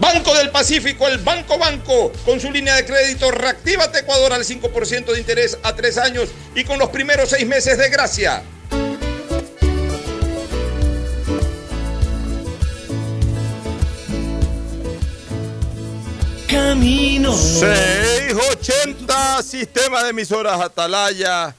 Banco del Pacífico, el Banco Banco, con su línea de crédito Reactívate Ecuador al 5% de interés a tres años y con los primeros seis meses de gracia. Camino. 680, sistema de emisoras Atalaya.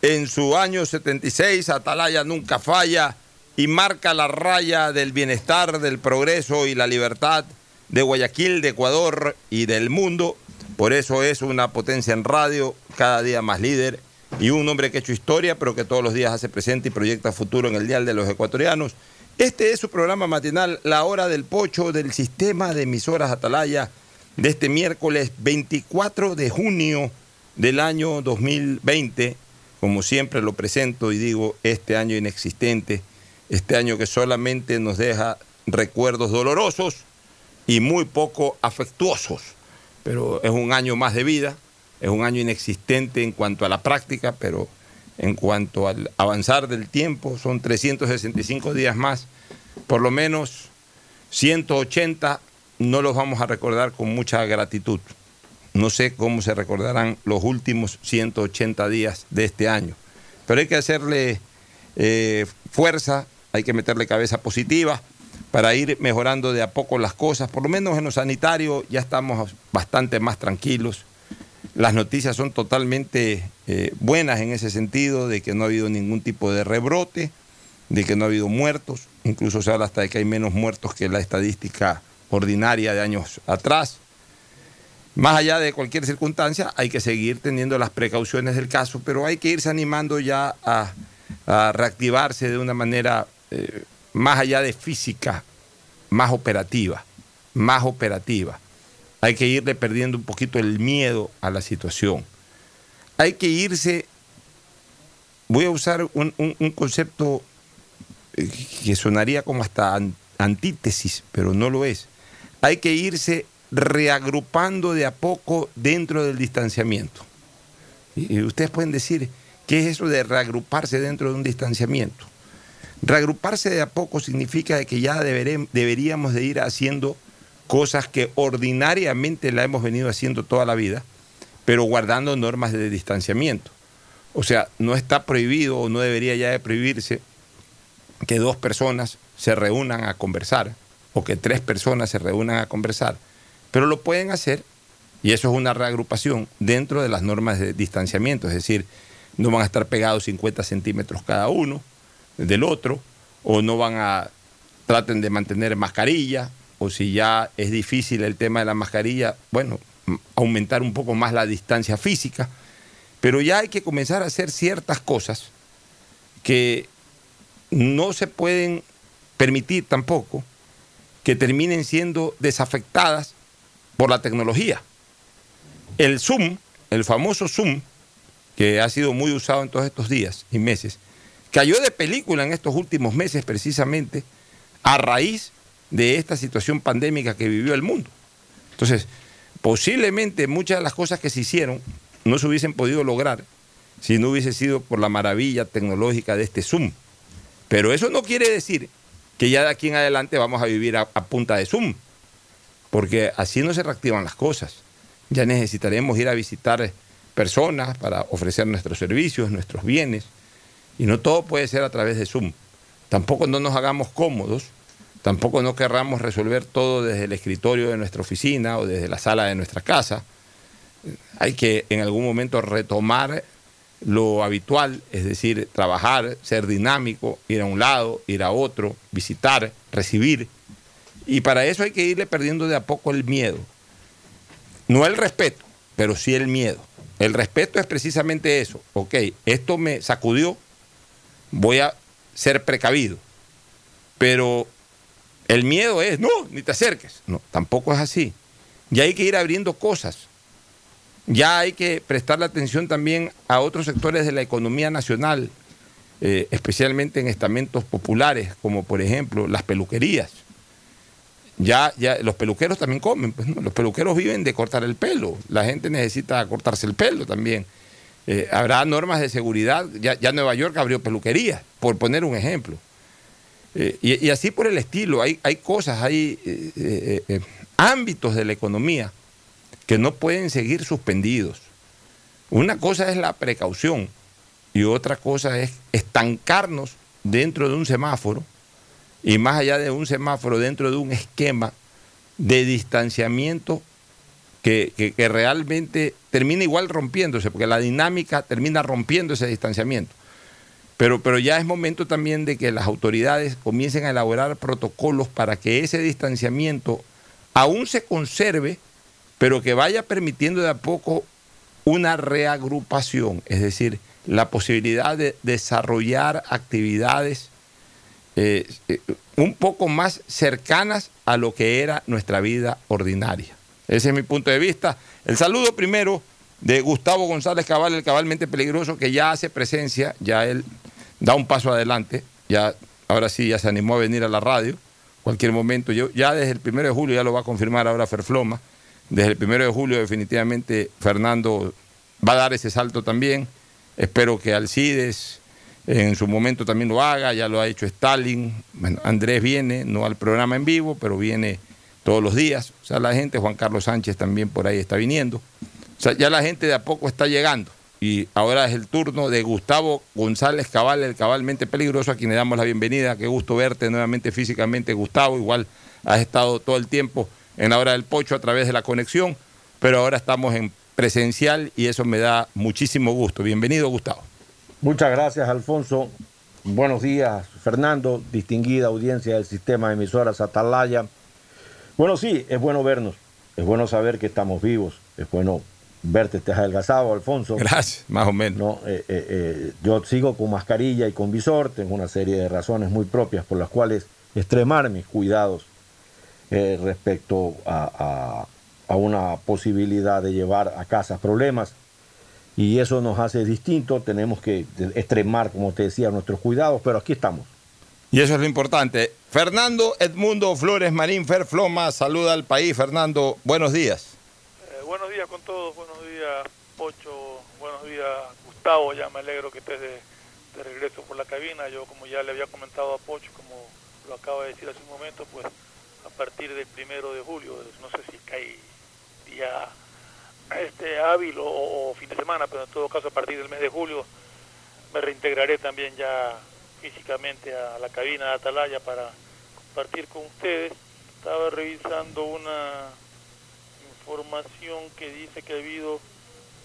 En su año 76, Atalaya nunca falla y marca la raya del bienestar, del progreso y la libertad de Guayaquil, de Ecuador y del mundo. Por eso es una potencia en radio, cada día más líder y un hombre que ha hecho historia, pero que todos los días hace presente y proyecta futuro en el Dial de los Ecuatorianos. Este es su programa matinal, La Hora del Pocho del sistema de emisoras Atalaya, de este miércoles 24 de junio del año 2020. Como siempre lo presento y digo, este año inexistente este año que solamente nos deja recuerdos dolorosos y muy poco afectuosos, pero es un año más de vida, es un año inexistente en cuanto a la práctica, pero en cuanto al avanzar del tiempo, son 365 días más, por lo menos 180 no los vamos a recordar con mucha gratitud. No sé cómo se recordarán los últimos 180 días de este año, pero hay que hacerle eh, fuerza hay que meterle cabeza positiva para ir mejorando de a poco las cosas. Por lo menos en lo sanitario ya estamos bastante más tranquilos. Las noticias son totalmente eh, buenas en ese sentido, de que no ha habido ningún tipo de rebrote, de que no ha habido muertos, incluso se habla hasta de que hay menos muertos que la estadística ordinaria de años atrás. Más allá de cualquier circunstancia, hay que seguir teniendo las precauciones del caso, pero hay que irse animando ya a, reactivarse de una manera eh, más allá de física, más operativa, más operativa. Hay que irle perdiendo un poquito el miedo a la situación. Hay que irse, voy a usar un, concepto eh, que sonaría como hasta antítesis, pero no lo es. Hay que irse reagrupando de a poco dentro del distanciamiento. Y ustedes pueden decir, ¿qué es eso de reagruparse dentro de un distanciamiento? Reagruparse de a poco significa que ya deberíamos de ir haciendo cosas que ordinariamente la hemos venido haciendo toda la vida, pero guardando normas de distanciamiento. O sea, no está prohibido o no debería ya de prohibirse que dos personas se reúnan a conversar o que tres personas se reúnan a conversar, pero lo pueden hacer y eso es una reagrupación dentro de las normas de distanciamiento, es decir, no van a estar pegados 50 centímetros cada uno, del otro, o no van a, traten de mantener mascarilla, o si ya es difícil el tema de la mascarilla, bueno, aumentar un poco más la distancia física, pero ya hay que comenzar a hacer ciertas cosas que no se pueden permitir tampoco que terminen siendo desafectadas por la tecnología. El Zoom, el famoso Zoom, que ha sido muy usado en todos estos días y meses, cayó de película en estos últimos meses precisamente a raíz de esta situación pandémica que vivió el mundo. Entonces, posiblemente muchas de las cosas que se hicieron no se hubiesen podido lograr si no hubiese sido por la maravilla tecnológica de este Zoom. Pero eso no quiere decir que ya de aquí en adelante vamos a vivir a, punta de Zoom, porque así no se reactivan las cosas. Ya necesitaremos ir a visitar personas para ofrecer nuestros servicios, nuestros bienes, y no todo puede ser a través de Zoom. Tampoco no nos hagamos cómodos, tampoco no querramos resolver todo desde el escritorio de nuestra oficina o desde la sala de nuestra casa. Hay que en algún momento retomar lo habitual, es decir, trabajar, ser dinámico, ir a un lado, ir a otro, visitar, recibir. Y para eso hay que irle perdiendo de a poco el miedo. No el respeto, pero sí el miedo. El respeto es precisamente eso. Ok, esto me sacudió, voy a ser precavido. Pero el miedo es, no, ni te acerques. No, tampoco es así. Ya hay que ir abriendo cosas. Ya hay que prestarle atención también a otros sectores de la economía nacional, eh, especialmente en estamentos populares, como por ejemplo las peluquerías. Ya, ya los peluqueros también comen, pues, los peluqueros viven de cortar el pelo, la gente necesita cortarse el pelo también. Eh, habrá normas de seguridad, ya, Nueva York abrió peluquerías, por poner un ejemplo. Eh, y, así por el estilo, hay, hay cosas, hay ámbitos de la economía que no pueden seguir suspendidos. Una cosa es la precaución y otra cosa es estancarnos dentro de un semáforo y más allá de un semáforo, dentro de un esquema de distanciamiento que, realmente termina igual rompiéndose, porque la dinámica termina rompiendo ese distanciamiento. Pero, pero ya es momento también de que las autoridades comiencen a elaborar protocolos para que ese distanciamiento aún se conserve pero que vaya permitiendo de a poco una reagrupación, es decir, la posibilidad de desarrollar actividades eh, eh, un poco más cercanas a lo que era nuestra vida ordinaria. Ese es mi punto de vista. El saludo primero de Gustavo González Cabal, el cabalmente peligroso, que ya hace presencia, ya él da un paso adelante, ya ahora sí ya se animó a venir a la radio, cualquier momento, yo ya desde el primero de julio ya lo va a confirmar ahora Ferfloma, desde el primero de julio definitivamente Fernando va a dar ese salto también. Espero que Alcides en su momento también lo haga, ya lo ha hecho Stalin. Andrés viene, no al programa en vivo, pero viene todos los días. O sea, la gente, Juan Carlos Sánchez también por ahí está viniendo. O sea, ya la gente de a poco está llegando. Y ahora es el turno de Gustavo González Cabal, el cabalmente peligroso, a quien le damos la bienvenida. Qué gusto verte nuevamente físicamente, Gustavo. Igual has estado todo el tiempo en la hora del pocho a través de la conexión, pero ahora estamos en presencial y eso me da muchísimo gusto. Bienvenido, Gustavo. Muchas gracias, Alfonso. Buenos días, Fernando, distinguida audiencia del sistema de emisoras Atalaya. Bueno, sí, es bueno vernos, es bueno saber que estamos vivos, es bueno verte, estás adelgazado, Alfonso. Gracias, más o menos. No, eh, eh, eh, yo sigo con mascarilla y con visor, tengo una serie de razones muy propias por las cuales extremar mis cuidados eh, respecto a, una posibilidad de llevar a casa problemas. Y eso nos hace distinto, tenemos que extremar, como te decía, nuestros cuidados, pero aquí estamos. Y eso es lo importante. Fernando Edmundo Flores Marín Ferfloma, saluda al país. Fernando, buenos días. Eh, buenos días con todos, buenos días Pocho, buenos días Gustavo, ya me alegro que estés de, de regreso por la cabina. Yo como ya le había comentado a Pocho, como lo acaba de decir hace un momento, pues a partir del primero de julio, no sé si cae día este hábil o, fin de semana, pero en todo caso a partir del mes de julio me reintegraré también ya físicamente a la cabina de Atalaya para compartir con ustedes. Estaba revisando una información que dice que ha habido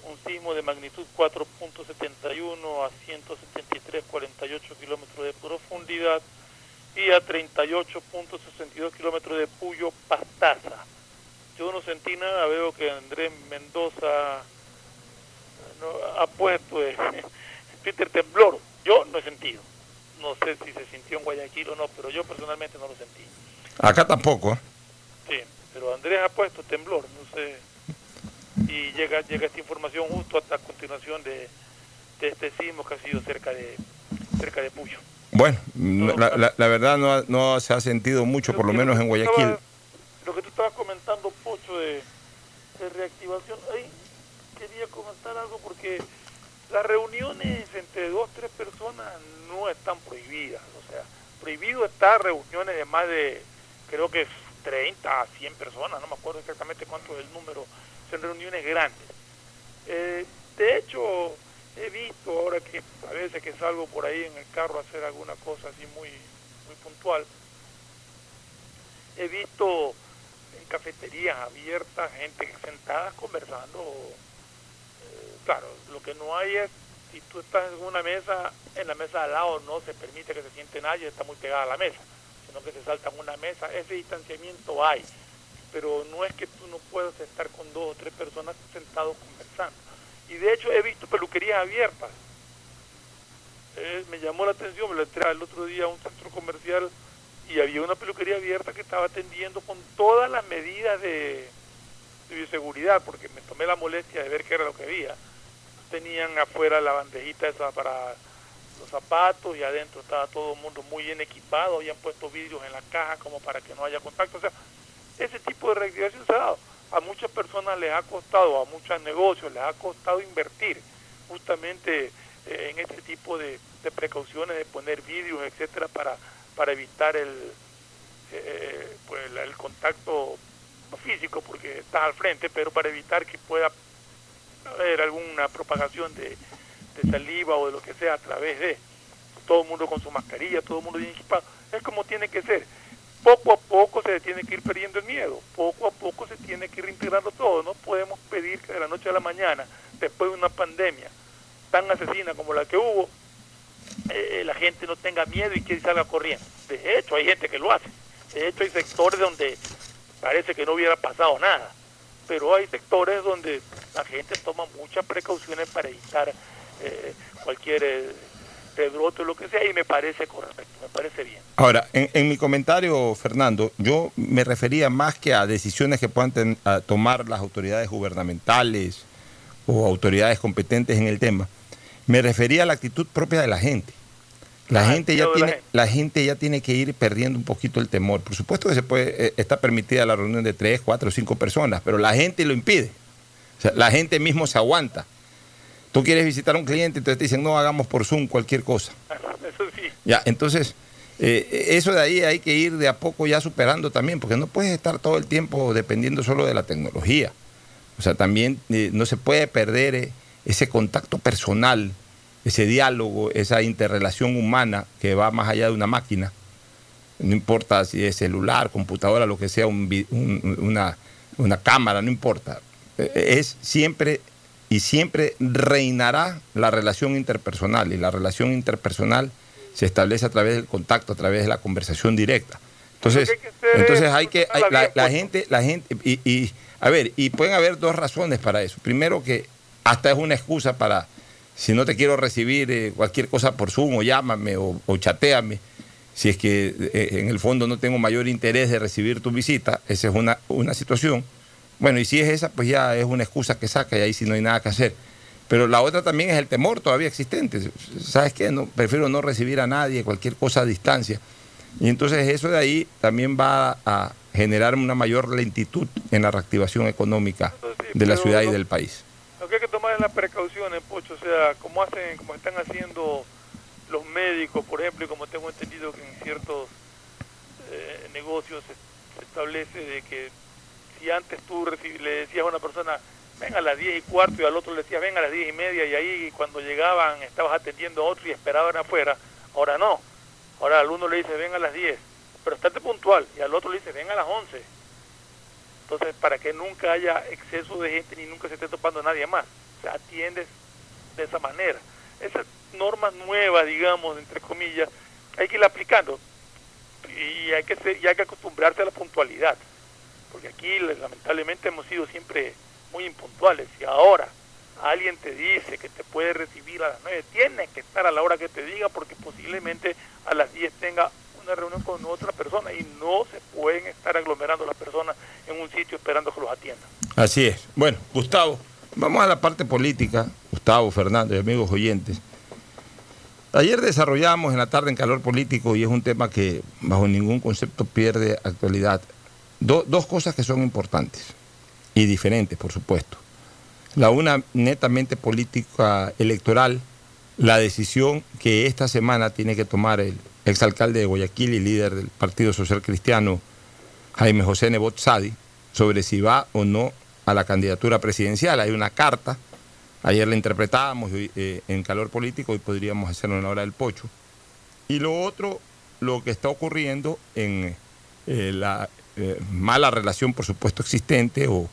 un sismo de magnitud 4.71 a 173,48 kilómetros de profundidad y a 38.62 kilómetros de Puyo Pastaza. Yo no sentí nada, veo que Andrés Mendoza ha puesto eh, Peter Temblor. Yo no he sentido. No sé si se sintió en Guayaquil o no, pero yo personalmente no lo sentí. Acá tampoco. ¿eh? Sí, pero Andrés ha puesto temblor, no sé. Y llega, llega esta información justo hasta continuación de, de este sismo que ha sido cerca de, cerca de Puyo. Bueno, la, la, verdad no, no, se ha sentido mucho, por lo menos en Guayaquil. lo que tú estabas comentando, Pocho, de, de reactivación. Ahí quería comentar algo porque las reuniones entre dos, tres personas no están prohibidas. O sea, prohibido estar reuniones de más de, creo que 30 a 100 personas, no me acuerdo exactamente cuánto es el número, son reuniones grandes. Eh, de hecho, he visto ahora que a veces que salgo por ahí en el carro a hacer alguna cosa así muy, muy puntual, he visto en cafeterías abiertas gente sentada conversando. Claro, lo que no hay es, si tú estás en una mesa, en la mesa al lado no se permite que se siente nadie, está muy pegada a la mesa, sino que se salta en una mesa, ese distanciamiento hay, pero no es que tú no puedas estar con dos o tres personas sentados conversando. Y de hecho he visto peluquerías abiertas. Eh, me llamó la atención, me lo entré el otro día a un centro comercial y había una peluquería abierta que estaba atendiendo con todas las medidas de, de bioseguridad, porque me tomé la molestia de ver qué era lo que había. Tenían afuera la bandejita esa para los zapatos y adentro estaba todo el mundo muy bien equipado, habían puesto vidrios en la caja como para que no haya contacto. O sea, ese tipo de reactivación se ha dado. A muchas personas les ha costado, a muchos negocios les ha costado invertir justamente eh, en este tipo de, precauciones, de poner vidrios, etcétera, para para evitar el, eh, pues, el contacto físico porque estás al frente, pero para evitar que pueda haber alguna propagación de, saliva o de lo que sea a través de todo el mundo con su mascarilla, todo el mundo bien equipado. Es como tiene que ser. Poco a poco se tiene que ir perdiendo el miedo, poco a poco se tiene que ir integrando todo. No podemos pedir que de la noche a la mañana, después de una pandemia tan asesina como la que hubo, eh, la gente no tenga miedo y que salga corriendo. De hecho, hay gente que lo hace. De hecho, hay sectores donde parece que no hubiera pasado nada. Pero hay sectores donde la gente toma muchas precauciones para evitar eh, cualquier eh, o lo que sea y me parece correcto, me parece bien. Ahora, en, mi comentario, Fernando, yo me refería más que a decisiones que puedan ten, tomar las autoridades gubernamentales o autoridades competentes en el tema me refería a la actitud propia de la gente. La, ah, gente ya tiene, la gente. ya tiene que ir perdiendo un poquito el temor. Por supuesto que se puede, eh, está permitida la reunión de tres, cuatro, cinco personas, pero la gente lo impide. O sea, la gente mismo se aguanta. Tú quieres visitar a un cliente, entonces te dicen, no hagamos por Zoom cualquier cosa. Eso sí. Ya, entonces, eh, eso de ahí hay que ir de a poco ya superando también, porque no puedes estar todo el tiempo dependiendo solo de la tecnología. O sea, también eh, no se puede perder eh, ese contacto personal, ese diálogo, esa interrelación humana que va más allá de una máquina. No importa si es celular, computadora, lo que sea, un, un, una, una cámara, no importa. Eh, es siempre y siempre reinará la relación interpersonal y la relación interpersonal se establece a través del contacto, a través de la conversación directa. Entonces, hay que entonces hay que, hay, la, la, gente, la gente, y, y, a ver, y pueden haber dos razones para eso. Primero que hasta es una excusa para, si no te quiero recibir eh, cualquier cosa por Zoom o llámame o, o chateame, si es que eh, en el fondo no tengo mayor interés de recibir tu visita, esa es una, una situación. Bueno, y si es esa, pues ya es una excusa que saca y ahí sí no hay nada que hacer. Pero la otra también es el temor todavía existente. ¿Sabes qué? No, prefiero no recibir a nadie, cualquier cosa a distancia. Y entonces eso de ahí también va a generar una mayor lentitud en la reactivación económica de la ciudad y del país. Lo que hay que tomar las precauciones, Pocho, o sea, como hacen, como están haciendo los médicos, por ejemplo, y como tengo entendido que en ciertos eh, negocios se, establece de que si antes tú le decías a una persona, venga a las 10 y cuarto, y al otro le decías, venga a las 10 y media, y ahí cuando llegaban estabas atendiendo a otro y esperaban afuera, ahora no. Ahora al uno le dice, venga a las 10, pero estate puntual, y al otro le dice, venga a las 11 entonces, para que nunca haya exceso de gente ni nunca se esté topando nadie más. Atiendes de esa manera. Esas normas nuevas, digamos, entre comillas, hay que ir aplicando. Y hay que, ser, y hay que acostumbrarse a la puntualidad. Porque aquí, lamentablemente, hemos sido siempre muy impuntuales. Y ahora alguien te dice que te puede recibir a las 9, tienes que estar a la hora que te diga porque posiblemente a las 10 tenga una reunión con otra persona y no se pueden estar aglomerando las personas en un sitio esperando que los atiendan. Así es. Bueno, Gustavo, vamos a la parte política. Gustavo, Fernando y amigos oyentes. Ayer desarrollamos en la tarde en calor político y es un tema que bajo ningún concepto pierde actualidad. Do, dos cosas que son importantes. y diferentes, por supuesto. La una netamente política electoral, la decisión que esta semana tiene que tomar el exalcalde de Guayaquil y líder del Partido Social Cristiano, Jaime José Nebot Sadi, sobre si va o no a la candidatura presidencial. Hay una carta, ayer la interpretábamos eh, en calor político y podríamos hacerlo en la hora del pocho. Y lo otro, lo que está ocurriendo en eh, la eh, mala relación, por supuesto, existente o,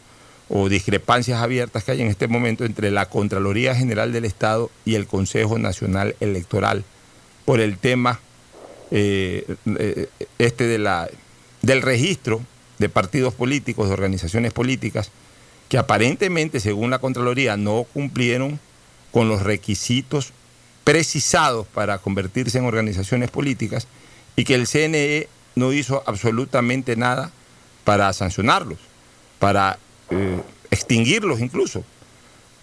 discrepancias abiertas que hay en este momento entre la Contraloría General del Estado y el Consejo Nacional Electoral por el tema este de la, del registro de partidos políticos, de organizaciones políticas, que aparentemente, según la Contraloría, no cumplieron con los requisitos precisados para convertirse en organizaciones políticas y que el CNE no hizo absolutamente nada para sancionarlos, para eh, extinguirlos incluso,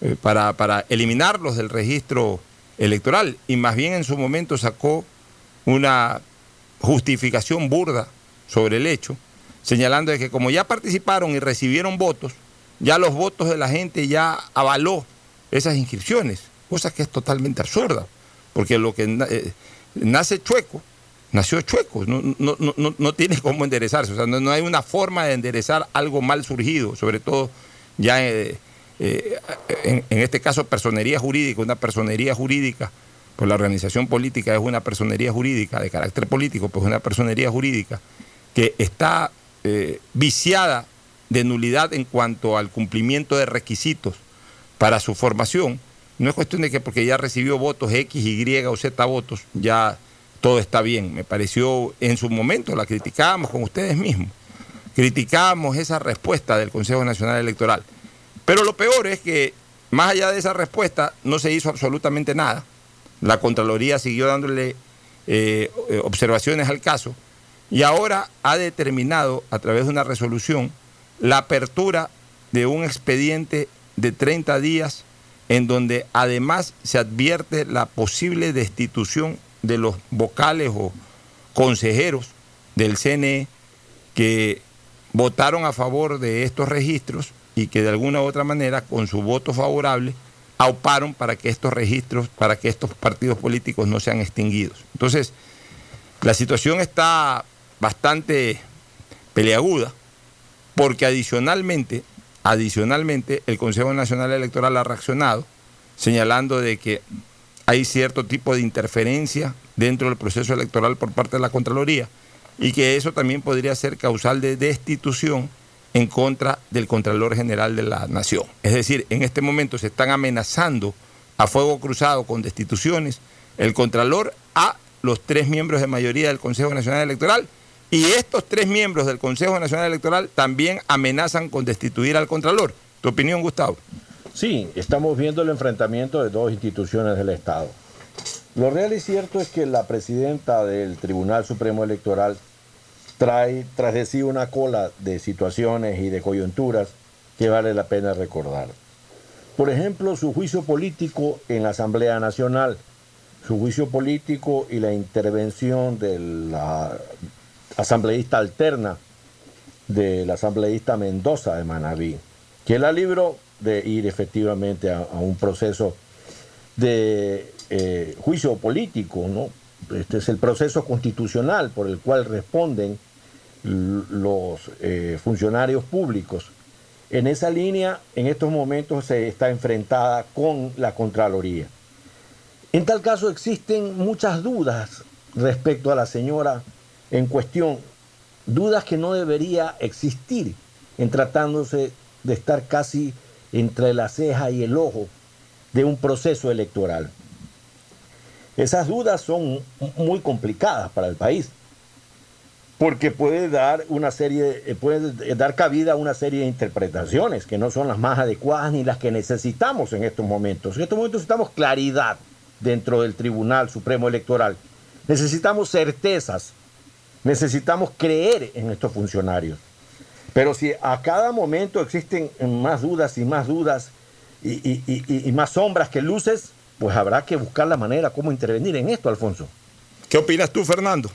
eh, para, para eliminarlos del registro electoral. Y más bien en su momento sacó una justificación burda sobre el hecho señalando de que como ya participaron y recibieron votos, ya los votos de la gente ya avaló esas inscripciones, cosa que es totalmente absurda, porque lo que eh, nace chueco, nació chueco, no, tiene cómo enderezarse, o sea, no, hay una forma de enderezar algo mal surgido, sobre todo ya eh, eh, en, en, este caso personería jurídica, una personería jurídica, pues la organización política es una personería jurídica de carácter político, pues una personería jurídica que está viciada de nulidad en cuanto al cumplimiento de requisitos para su formación, no es cuestión de que porque ya recibió votos X, Y o Z votos, ya todo está bien. Me pareció en su momento, la criticábamos con ustedes mismos, criticábamos esa respuesta del Consejo Nacional Electoral. Pero lo peor es que, más allá de esa respuesta, no se hizo absolutamente nada. La Contraloría siguió dándole eh, observaciones al caso y ahora ha determinado a través de una resolución la apertura de un expediente de 30 días en donde además se advierte la posible destitución de los vocales o consejeros del CNE que votaron a favor de estos registros y que de alguna u otra manera con su voto favorable auparon para que estos registros, para que estos partidos políticos no sean extinguidos. Entonces, la situación está bastante peleaguda, porque adicionalmente, adicionalmente, el Consejo Nacional Electoral ha reaccionado señalando de que hay cierto tipo de interferencia dentro del proceso electoral por parte de la Contraloría y que eso también podría ser causal de destitución en contra del Contralor General de la Nación. Es decir, en este momento se están amenazando a fuego cruzado con destituciones el Contralor a los tres miembros de mayoría del Consejo Nacional Electoral y estos tres miembros del Consejo Nacional Electoral también amenazan con destituir al Contralor. ¿Tu opinión, Gustavo? Sí, estamos viendo el enfrentamiento de dos instituciones del Estado. Lo real y cierto es que la presidenta del Tribunal Supremo Electoral trae tras de sí una cola de situaciones y de coyunturas que vale la pena recordar. Por ejemplo, su juicio político en la Asamblea Nacional, su juicio político y la intervención de la asambleísta alterna del asambleísta Mendoza de Manabí, que la libró de ir efectivamente a, un proceso de eh, juicio político, ¿no? Este es el proceso constitucional por el cual responden los eh, funcionarios públicos. En esa línea, en estos momentos se está enfrentada con la Contraloría. En tal caso existen muchas dudas respecto a la señora en cuestión, dudas que no debería existir en tratándose de estar casi entre la ceja y el ojo de un proceso electoral. Esas dudas son muy complicadas para el país, porque puede dar una serie, eh, puede dar cabida a una serie de interpretaciones que no son las más adecuadas ni las que necesitamos en estos momentos. En estos momentos necesitamos claridad dentro del Tribunal Supremo Electoral. Necesitamos certezas Necesitamos creer en estos funcionarios. Pero si a cada momento existen más dudas y más dudas y, más sombras que luces, pues habrá que buscar la manera cómo intervenir en esto, Alfonso. ¿Qué opinas tú, Fernando?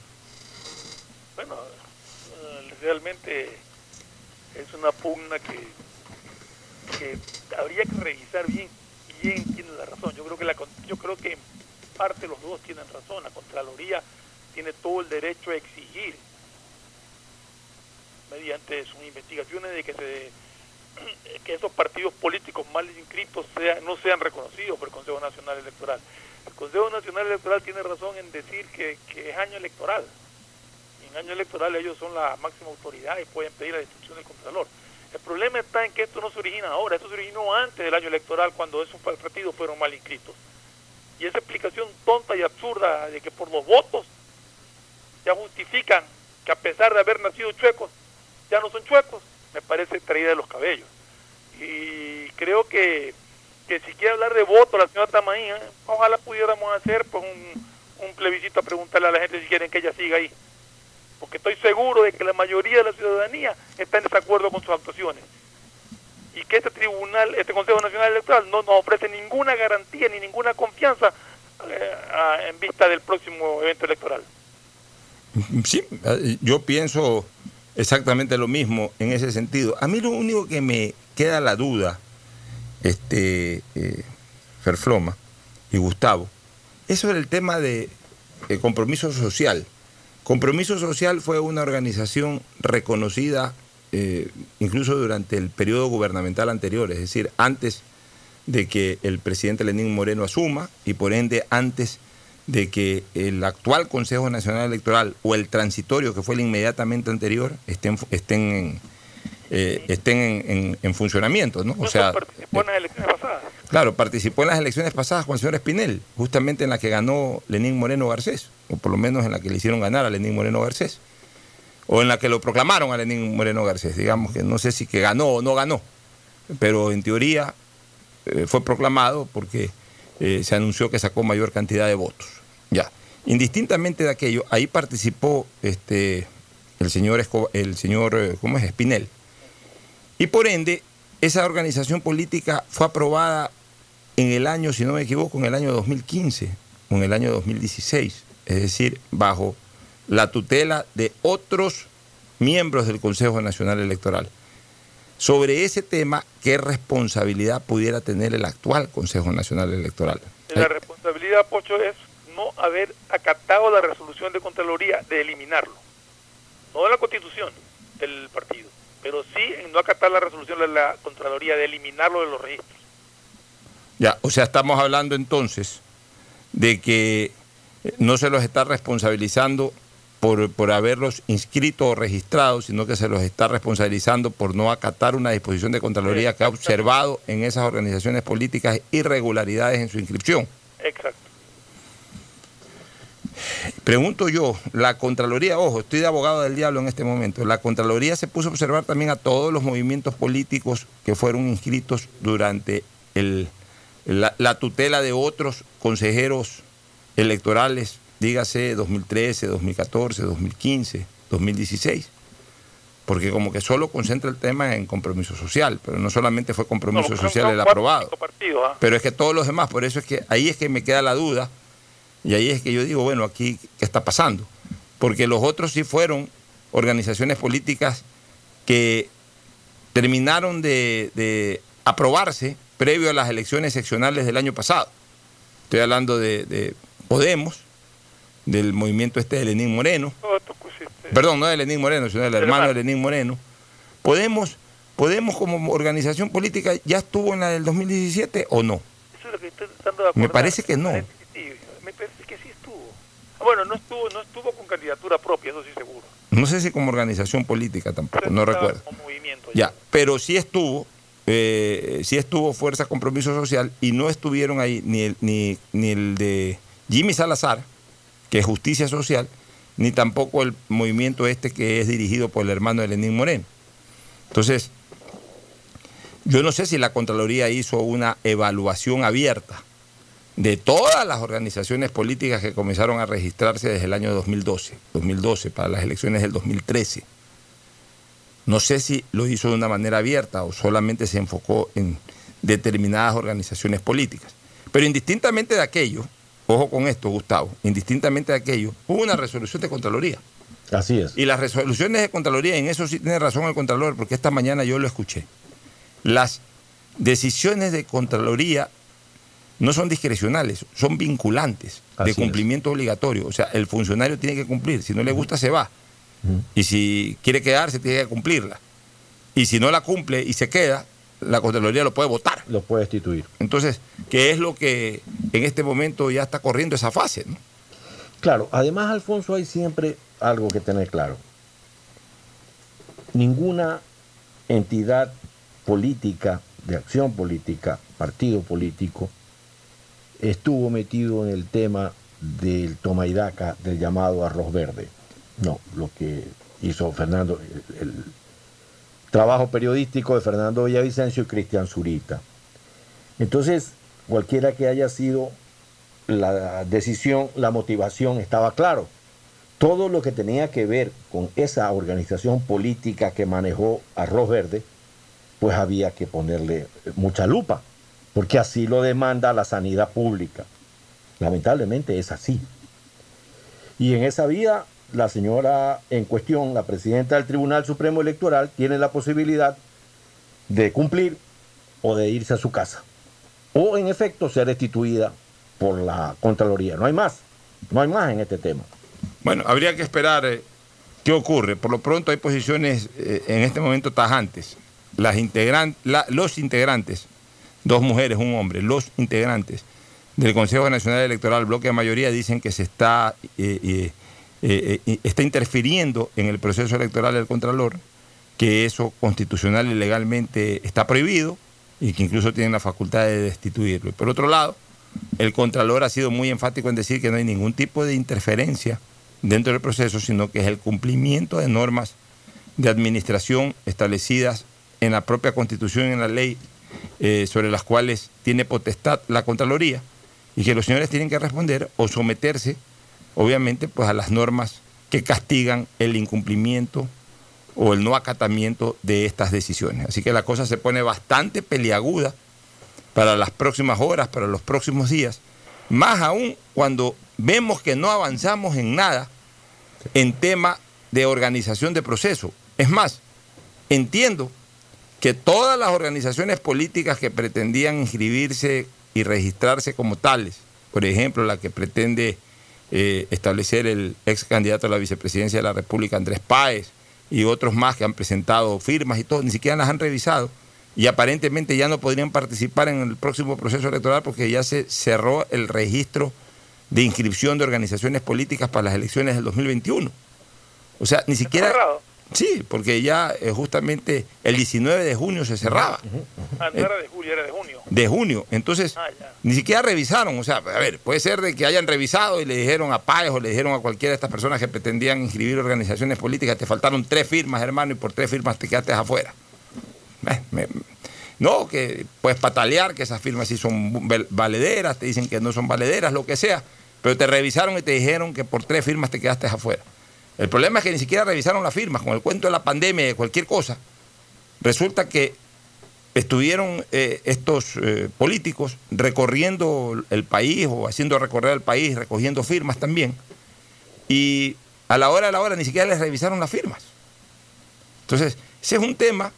Bueno, eh, realmente es una pugna que que habría que revisar bien quién tiene la razón. Yo creo que la, yo creo que en parte los dos tienen razón. La Contraloría tiene todo el derecho a exigir mediante sus investigaciones de que se esos partidos políticos mal inscritos sean, no sean reconocidos por el Consejo Nacional Electoral. El Consejo Nacional Electoral tiene razón en decir que, que es año electoral. Y en año electoral ellos son la máxima autoridad y pueden pedir la destrucción del Contralor. El problema está en que esto no se origina ahora, esto se originó antes del año electoral cuando esos partidos fueron mal inscritos. Y esa explicación tonta y absurda de que por los votos ya justifican que a pesar de haber nacido chuecos, ya no son chuecos, me parece traída de los cabellos. Y creo que, que si quiere hablar de voto la señora Tamaín, ¿eh? ojalá pudiéramos hacer pues un, un plebiscito a preguntarle a la gente si quieren que ella siga ahí. Porque estoy seguro de que la mayoría de la ciudadanía está en desacuerdo con sus actuaciones. Y que este tribunal, este Consejo Nacional Electoral no nos ofrece ninguna garantía ni ninguna confianza eh, en vista del próximo evento electoral. Sí, yo pienso exactamente lo mismo en ese sentido. A mí lo único que me queda la duda, este, eh, Ferfloma y Gustavo, es sobre el tema de eh, compromiso social. Compromiso Social fue una organización reconocida eh, incluso durante el periodo gubernamental anterior, es decir, antes de que el presidente Lenín Moreno asuma y por ende antes de que el actual Consejo Nacional Electoral o el transitorio, que fue el inmediatamente anterior, estén, estén, en, eh, estén en, funcionamiento. ¿no? O sea, participó en las elecciones pasadas. Claro, participó en las elecciones pasadas con el señor Espinel, justamente en la que ganó Lenín Moreno Garcés, o por lo menos en la que le hicieron ganar a Lenín Moreno Garcés, o en la que lo proclamaron a Lenín Moreno Garcés, digamos que no sé si que ganó o no ganó, pero en teoría eh, fue proclamado porque eh, se anunció que sacó mayor cantidad de votos. Ya. Indistintamente de aquello, ahí participó este, el señor, el señor eh, ¿cómo es? Espinel. Y por ende, esa organización política fue aprobada en el año, si no me equivoco, en el año 2015 o en el año 2016, es decir, bajo la tutela de otros miembros del Consejo Nacional Electoral. Sobre ese tema, ¿qué responsabilidad pudiera tener el actual Consejo Nacional Electoral? La responsabilidad, Pocho, es no haber acatado la resolución de Contraloría de eliminarlo. No de la constitución del partido, pero sí en no acatar la resolución de la Contraloría de eliminarlo de los registros. Ya, o sea, estamos hablando entonces de que no se los está responsabilizando por, por haberlos inscrito o registrado, sino que se los está responsabilizando por no acatar una disposición de Contraloría que ha observado en esas organizaciones políticas irregularidades en su inscripción. Exacto. Pregunto yo, la Contraloría, ojo, estoy de abogado del diablo en este momento, la Contraloría se puso a observar también a todos los movimientos políticos que fueron inscritos durante el, la, tutela de otros consejeros electorales, dígase 2013, 2014, 2015, 2016 porque como que solo concentra el tema en compromiso social, pero no solamente fue compromiso social el aprobado, ¿ah? pero es que todos los demás, por eso es que ahí es que me queda la duda y ahí es que yo digo, bueno, aquí, ¿qué está pasando? Porque los otros sí fueron organizaciones políticas que terminaron de, aprobarse previo a las elecciones seccionales del año pasado. Estoy hablando de, Podemos, del movimiento este de Lenín Moreno. Perdón, no de Lenín Moreno, sino del hermano de Lenín Moreno. Podemos, Podemos como organización política ya estuvo en la del 2017 o no? Eso es lo que estoy tratando de Me parece que no bueno, no estuvo, no estuvo con candidatura propia, eso sí seguro. No sé si como organización política tampoco, no recuerdo. movimiento ya. pero sí estuvo, eh, sí estuvo Fuerza Compromiso Social y no estuvieron ahí ni el, ni, ni el de Jimmy Salazar, que es Justicia Social, ni tampoco el movimiento este que es dirigido por el hermano de Lenín Moreno. Entonces, yo no sé si la Contraloría hizo una evaluación abierta de todas las organizaciones políticas que comenzaron a registrarse desde el año 2012, 2012 para las elecciones del 2013. No sé si lo hizo de una manera abierta o solamente se enfocó en determinadas organizaciones políticas. Pero indistintamente de aquello, ojo con esto, Gustavo, indistintamente de aquello, hubo una resolución de Contraloría. Así es. Y las resoluciones de Contraloría, en eso sí tiene razón el Contralor, porque esta mañana yo lo escuché. Las decisiones de Contraloría no son discrecionales, son vinculantes Así de es. cumplimiento obligatorio. O sea, el funcionario tiene que cumplir. Si no le gusta, se va. Y si quiere quedarse, tiene que cumplirla. Y si no la cumple y se queda, la Contraloría lo puede votar. Lo puede destituir. Entonces, ¿qué es lo que en este momento ya está corriendo esa fase? ¿no? Claro, además, Alfonso, hay siempre algo que tener claro. Ninguna entidad política, de acción política, partido político, estuvo metido en el tema del toma y daca, del llamado arroz verde. No, lo que hizo Fernando, el, el trabajo periodístico de Fernando Villavicencio y Cristian Zurita. Entonces, cualquiera que haya sido la decisión, la motivación estaba claro. Todo lo que tenía que ver con esa organización política que manejó Arroz Verde, pues había que ponerle mucha lupa, porque así lo demanda la sanidad pública. Lamentablemente es así. Y en esa vía, la señora en cuestión, la presidenta del Tribunal Supremo Electoral, tiene la posibilidad de cumplir o de irse a su casa. O en efecto ser destituida por la Contraloría. No hay más. No hay más en este tema. Bueno, habría que esperar eh, qué ocurre. Por lo pronto hay posiciones eh, en este momento tajantes. Los integrantes, dos mujeres, un hombre, los integrantes del Consejo Nacional Electoral, bloque de mayoría, dicen que se está, eh, eh, eh, está interfiriendo en el proceso electoral del Contralor, que eso constitucional y legalmente está prohibido y que incluso tienen la facultad de destituirlo. Por otro lado, el Contralor ha sido muy enfático en decir que no hay ningún tipo de interferencia dentro del proceso, sino que es el cumplimiento de normas de administración establecidas en la propia Constitución y en la ley eh, sobre las cuales tiene potestad la Contraloría y que los señores tienen que responder o someterse, obviamente, pues a las normas que castigan el incumplimiento o el no acatamiento de estas decisiones. Así que la cosa se pone bastante peliaguda para las próximas horas, para los próximos días, más aún cuando vemos que no avanzamos en nada en tema de organización de proceso. Es más, entiendo que todas las organizaciones políticas que pretendían inscribirse y registrarse como tales, por ejemplo, la que pretende eh, establecer el ex candidato a la vicepresidencia de la República, Andrés Páez, y otros más que han presentado firmas y todo, ni siquiera las han revisado y aparentemente ya no podrían participar en el próximo proceso electoral porque ya se cerró el registro de inscripción de organizaciones políticas para las elecciones del 2021. O sea, ni siquiera... Sí, porque ya eh, justamente el 19 de junio se cerraba, Ah, no era de julio, era de junio. de junio. Entonces, Ah, ya. ni siquiera revisaron. O sea, a ver, puede ser de que hayan revisado y le dijeron a Páez o le dijeron a cualquiera de estas personas que pretendían inscribir organizaciones políticas, te faltaron tres firmas, hermano, y por tres firmas te quedaste afuera. Eh, me- no, que puedes patalear, que esas firmas sí son val- valederas, te dicen que no son valederas, lo que sea, pero te revisaron y te dijeron que por tres firmas te quedaste afuera. El problema es que ni siquiera revisaron las firmas, con el cuento de la pandemia y de cualquier cosa. Resulta que estuvieron eh, estos eh, políticos recorriendo el país o haciendo recorrer el país, recogiendo firmas también, y a la hora de la hora ni siquiera les revisaron las firmas. Entonces, ese es un tema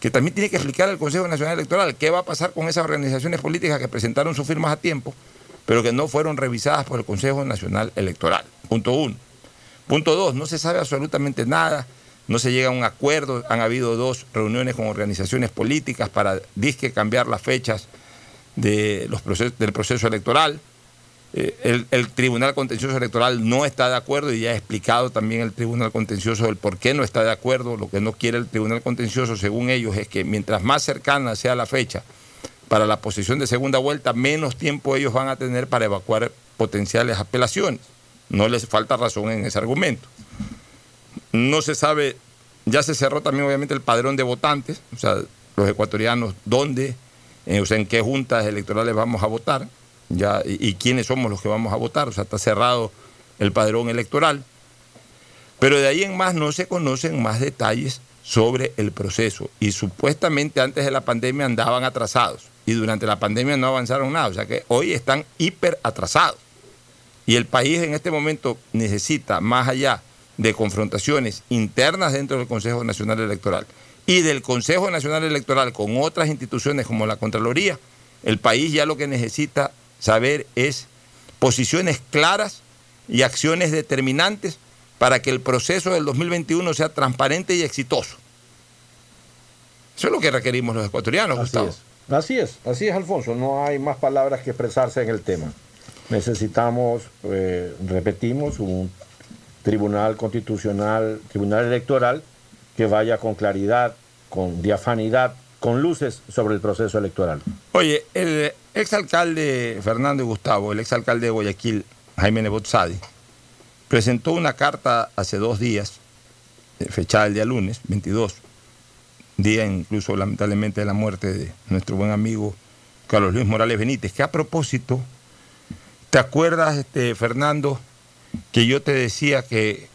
que también tiene que explicar el Consejo Nacional Electoral qué va a pasar con esas organizaciones políticas que presentaron sus firmas a tiempo, pero que no fueron revisadas por el Consejo Nacional Electoral. Punto uno. Punto dos, no se sabe absolutamente nada, no se llega a un acuerdo, han habido dos reuniones con organizaciones políticas para disque cambiar las fechas de los del proceso electoral. Eh, el, el Tribunal Contencioso Electoral no está de acuerdo y ya ha explicado también el Tribunal Contencioso el por qué no está de acuerdo. Lo que no quiere el Tribunal Contencioso, según ellos, es que mientras más cercana sea la fecha para la posición de segunda vuelta, menos tiempo ellos van a tener para evacuar potenciales apelaciones. No les falta razón en ese argumento. No se sabe, ya se cerró también obviamente el padrón de votantes, o sea, los ecuatorianos, dónde, eh, o sea, en qué juntas electorales vamos a votar, ya, y, y quiénes somos los que vamos a votar, o sea, está cerrado el padrón electoral. Pero de ahí en más no se conocen más detalles sobre el proceso. Y supuestamente antes de la pandemia andaban atrasados. Y durante la pandemia no avanzaron nada. O sea que hoy están hiper atrasados. Y el país en este momento necesita, más allá de confrontaciones internas dentro del Consejo Nacional Electoral y del Consejo Nacional Electoral con otras instituciones como la Contraloría, el país ya lo que necesita saber es posiciones claras y acciones determinantes para que el proceso del 2021 sea transparente y exitoso. Eso es lo que requerimos los ecuatorianos, Así Gustavo. es. Así es, así es, Alfonso. No hay más palabras que expresarse en el tema. Necesitamos, eh, repetimos, un tribunal constitucional, tribunal electoral que vaya con claridad, con diafanidad, con luces sobre el proceso electoral. Oye, el exalcalde Fernando Gustavo, el exalcalde de Guayaquil, Jaime Nebot-Sadi, presentó una carta hace dos días, eh, fechada el día lunes, 22, día incluso lamentablemente de la muerte de nuestro buen amigo Carlos Luis Morales Benítez, que a propósito, ¿te acuerdas, este, Fernando, que yo te decía que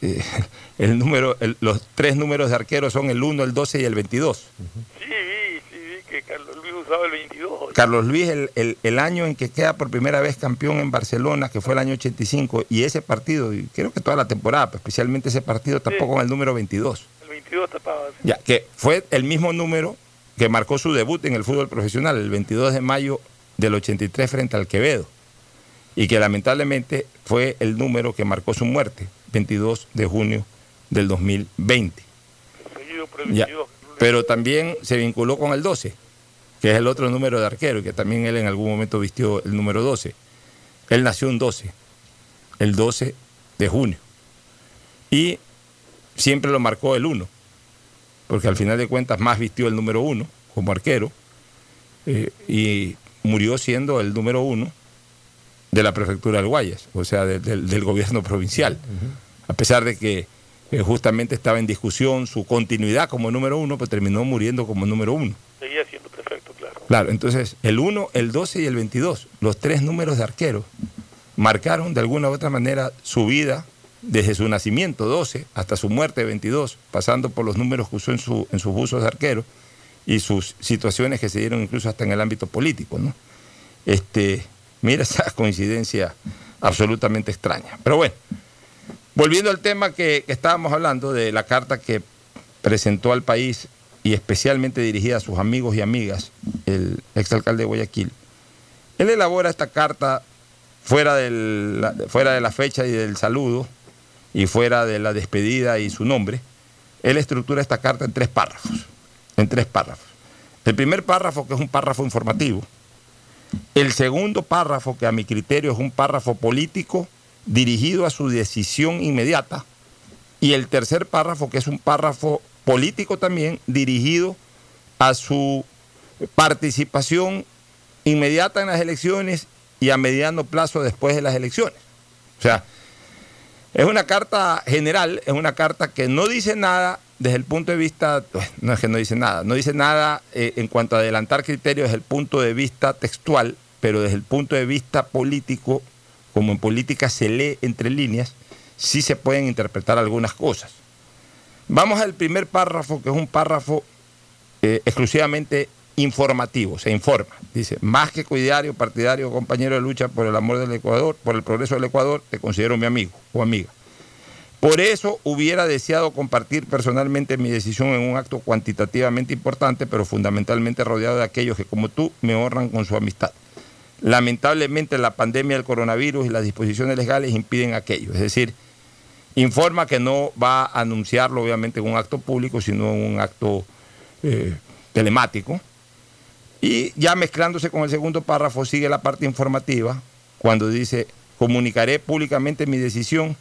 eh, el número, el- los tres números de arqueros son el 1, el 12 y el 22? Sí, vi, sí, que Carlos Luis usaba el 22. Carlos Luis, el, el- el año en que queda por primera vez campeón en Barcelona, que fue el año 85, y ese partido, y creo que toda la temporada, pero especialmente ese partido, tapó con el número 22. El 22 tapaba. sí. Ya, que fue el mismo número que marcó su debut en el fútbol profesional, el 22 de mayo del 83 frente al Quevedo, y que lamentablemente fue el número que marcó su muerte, 22 de junio del 2020. Seguido por el Ya, 22. Pero también se vinculó con el 12, que es el otro número de arquero, y que también él en algún momento vistió el número 12. Él nació un 12, el 12 de junio. Y siempre lo marcó el 1, porque al final de cuentas más vistió el número 1 como arquero, eh, y murió siendo el número 1 de la prefectura del Guayas, o sea, de- del- del gobierno provincial. A pesar de que eh, justamente estaba en discusión su continuidad como número uno, pero terminó muriendo como número uno. Seguía siendo perfecto, claro. Claro, entonces el 1, el 12 y el 22, los tres números de arquero, marcaron de alguna u otra manera su vida desde su nacimiento, 12, hasta su muerte, 22, pasando por los números que usó en, su, en sus usos de arquero y sus situaciones que se dieron incluso hasta en el ámbito político. ¿no? Este, mira esa coincidencia absolutamente extraña. Pero bueno, volviendo al tema que, estábamos hablando de la carta que presentó al país y especialmente dirigida a sus amigos y amigas, el exalcalde de Guayaquil, él elabora esta carta fuera, fuera de la fecha y del saludo y fuera de la despedida y su nombre, él estructura esta carta en tres párrafos, en tres párrafos. El primer párrafo, que es un párrafo informativo, el segundo párrafo, que a mi criterio es un párrafo político dirigido a su decisión inmediata, y el tercer párrafo, que es un párrafo político también, dirigido a su participación inmediata en las elecciones y a mediano plazo después de las elecciones. O sea, es una carta general, es una carta que no dice nada desde el punto de vista, pues, no es que no dice nada, no dice nada eh, en cuanto a adelantar criterios desde el punto de vista textual, pero desde el punto de vista político, como en política se lee entre líneas, sí se pueden interpretar algunas cosas. Vamos al primer párrafo, que es un párrafo eh, exclusivamente informativo, se informa. Dice, más que cuidario, partidario, compañero de lucha por el amor del Ecuador, por el progreso del Ecuador, te considero mi amigo o amiga. Por eso hubiera deseado compartir personalmente mi decisión en un acto cuantitativamente importante, pero fundamentalmente rodeado de aquellos que, como tú, me honran con su amistad. Lamentablemente la pandemia del coronavirus y las disposiciones legales impiden aquello. Es decir, informa que no va a anunciarlo obviamente en un acto público, sino en un acto eh, telemático. Y ya mezclándose con el segundo párrafo sigue la parte informativa, cuando dice, comunicaré públicamente mi decisión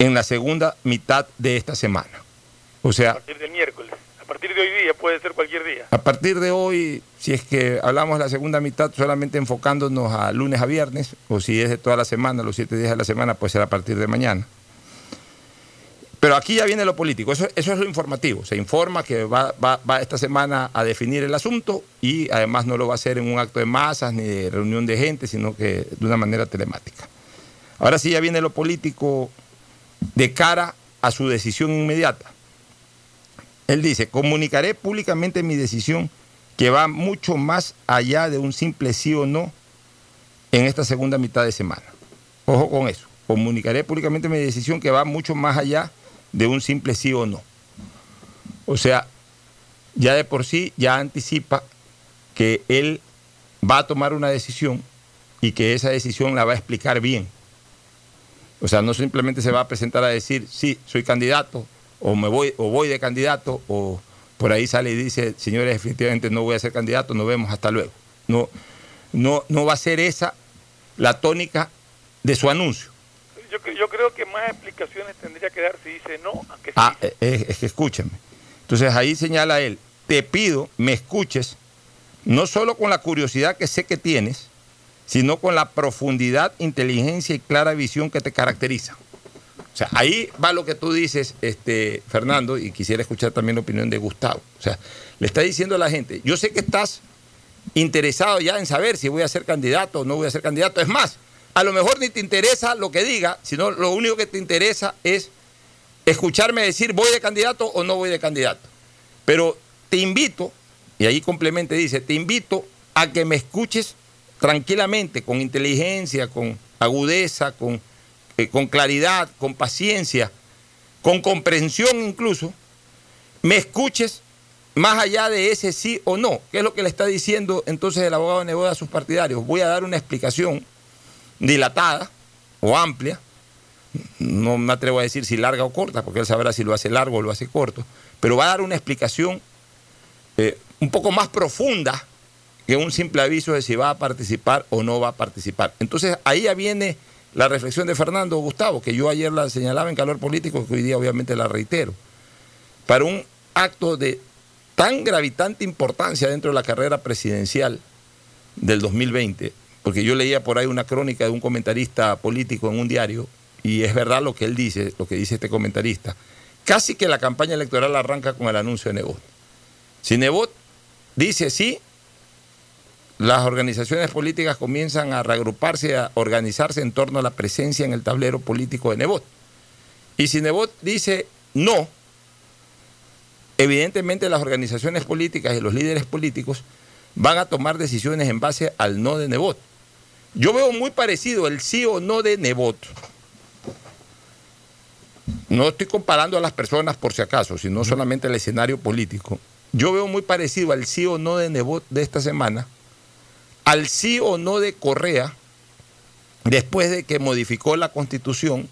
en la segunda mitad de esta semana. O A sea, partir del miércoles. A partir de hoy día, puede ser cualquier día. a partir de hoy, si es que hablamos de la segunda mitad solamente enfocándonos a lunes a viernes, o si es de toda la semana, los siete días de la semana, puede ser a partir de mañana. Pero aquí ya viene lo político, eso, eso es lo informativo. Se informa que va, va- va esta semana a definir el asunto y además no lo va a hacer en un acto de masas ni de reunión de gente, sino que de una manera telemática. Ahora sí ya viene lo político de cara a su decisión inmediata. Él dice, comunicaré públicamente mi decisión que va mucho más allá de un simple sí o no en esta segunda mitad de semana. Ojo con eso. Comunicaré públicamente mi decisión que va mucho más allá de un simple sí o no. O sea, ya de por sí ya anticipa que él va a tomar una decisión y que esa decisión la va a explicar bien. O sea, no simplemente se va a presentar a decir, sí, soy candidato, o me voy, o voy de candidato, o por ahí sale y dice, señores, efectivamente no voy a ser candidato, nos vemos hasta luego. No, no, no va a ser esa la tónica de su anuncio. Yo, yo creo que más explicaciones tendría que dar si dice no a que Ah, es, es que escúchame. Entonces ahí señala él, te pido, me escuches, no solo con la curiosidad que sé que tienes, sino con la profundidad, inteligencia y clara visión que te caracteriza. O sea, ahí va lo que tú dices, este, Fernando, y quisiera escuchar también la opinión de Gustavo. O sea, le está diciendo a la gente, yo sé que estás interesado ya en saber si voy a ser candidato o no voy a ser candidato. Es más, a lo mejor ni te interesa lo que diga, sino lo único que te interesa es escucharme decir voy de candidato o no voy de candidato. Pero te invito, y ahí complemente dice, te invito a que me escuches tranquilamente, con inteligencia, con agudeza, con, eh, con claridad, con paciencia, con comprensión incluso, me escuches más allá de ese sí o no. ¿Qué es lo que le está diciendo entonces el abogado Neboda a sus partidarios? Voy a dar una explicación dilatada o amplia, no me atrevo a decir si larga o corta, porque él sabrá si lo hace largo o lo hace corto, pero va a dar una explicación eh, un poco más profunda que un simple aviso de si va a participar o no va a participar. Entonces ahí ya viene la reflexión de Fernando Gustavo, que yo ayer la señalaba en calor político, que hoy día obviamente la reitero. Para un acto de tan gravitante importancia dentro de la carrera presidencial del 2020, porque yo leía por ahí una crónica de un comentarista político en un diario, y es verdad lo que él dice, lo que dice este comentarista, casi que la campaña electoral arranca con el anuncio de Nebot. Si Nebot dice sí, las organizaciones políticas comienzan a reagruparse, a organizarse en torno a la presencia en el tablero político de Nebot. Y si Nebot dice no, evidentemente las organizaciones políticas y los líderes políticos van a tomar decisiones en base al no de Nebot. Yo veo muy parecido el sí o no de Nebot. No estoy comparando a las personas por si acaso, sino solamente el escenario político. Yo veo muy parecido al sí o no de Nebot de esta semana, al sí o no de Correa, después de que modificó la constitución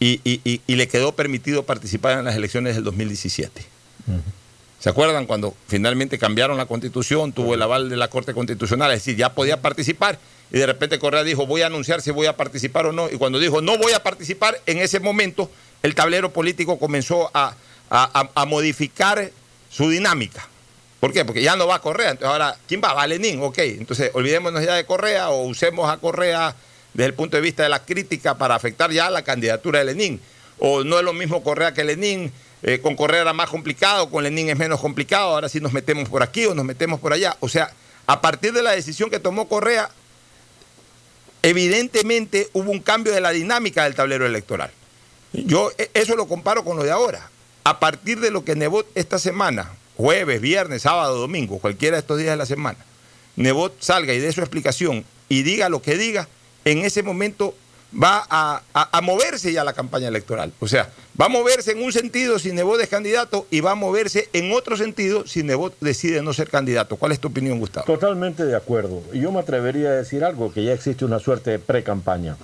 y, y- y- y le quedó permitido participar en las elecciones del 2017. ¿Se acuerdan cuando finalmente cambiaron la constitución, tuvo el aval de la Corte Constitucional, es decir, ya podía participar y de repente Correa dijo voy a anunciar si voy a participar o no y cuando dijo no voy a participar, en ese momento el tablero político comenzó a, a- a- a modificar su dinámica. ¿Por qué? Porque ya no va Correa, entonces ahora, ¿quién va? Va Lenín, ok, entonces olvidémonos ya de Correa o usemos a Correa desde el punto de vista de la crítica para afectar ya la candidatura de Lenín. O no es lo mismo Correa que Lenín, eh, con Correa era más complicado, con Lenín es menos complicado, ahora sí nos metemos por aquí o nos metemos por allá. O sea, a partir de la decisión que tomó Correa, evidentemente hubo un cambio de la dinámica del tablero electoral. Yo e- eso lo comparo con lo de ahora. A partir de lo que Nebot esta semana, jueves, viernes, sábado, domingo, cualquiera de estos días de la semana, Nebot salga y dé su explicación y diga lo que diga, en ese momento va a, moverse ya la campaña electoral. O sea, va a moverse en un sentido si Nebot es candidato y va a moverse en otro sentido si Nebot decide no ser candidato. ¿Cuál es tu opinión, Gustavo? Totalmente de acuerdo. Y yo me atrevería a decir algo, que ya existe una suerte de pre-campaña.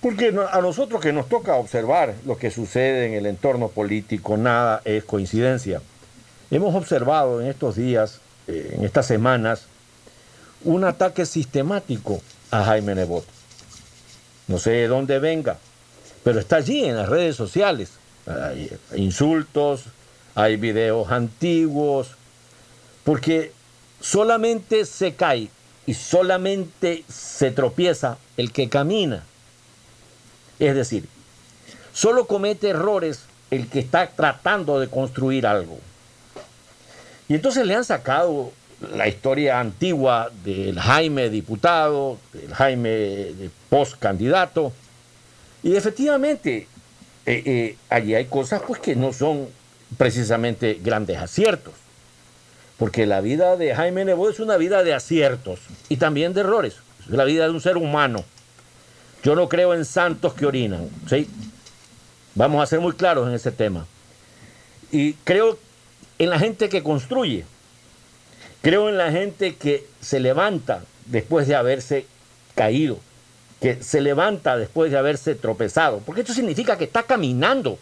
Porque a nosotros que nos toca observar lo que sucede en el entorno político, nada es coincidencia. Hemos observado en estos días, eh, en estas semanas, un ataque sistemático a Jaime Nebot. No sé de dónde venga, pero está allí en las redes sociales. Hay insultos, hay videos antiguos, porque solamente se cae y solamente se tropieza el que camina. Es decir, solo comete errores el que está tratando de construir algo. Y entonces le han sacado la historia antigua del Jaime diputado, del Jaime post candidato. Y efectivamente, eh, eh, allí hay cosas pues, que no son precisamente grandes aciertos. Porque la vida de Jaime Nebot es una vida de aciertos y también de errores. Es la vida de un ser humano. Yo no creo en santos que orinan. ¿sí? Vamos a ser muy claros en ese tema. y creo en la gente que construye. Creo en la gente que se levanta después de haberse caído, que se levanta después de haberse tropezado, porque esto significa que está caminando.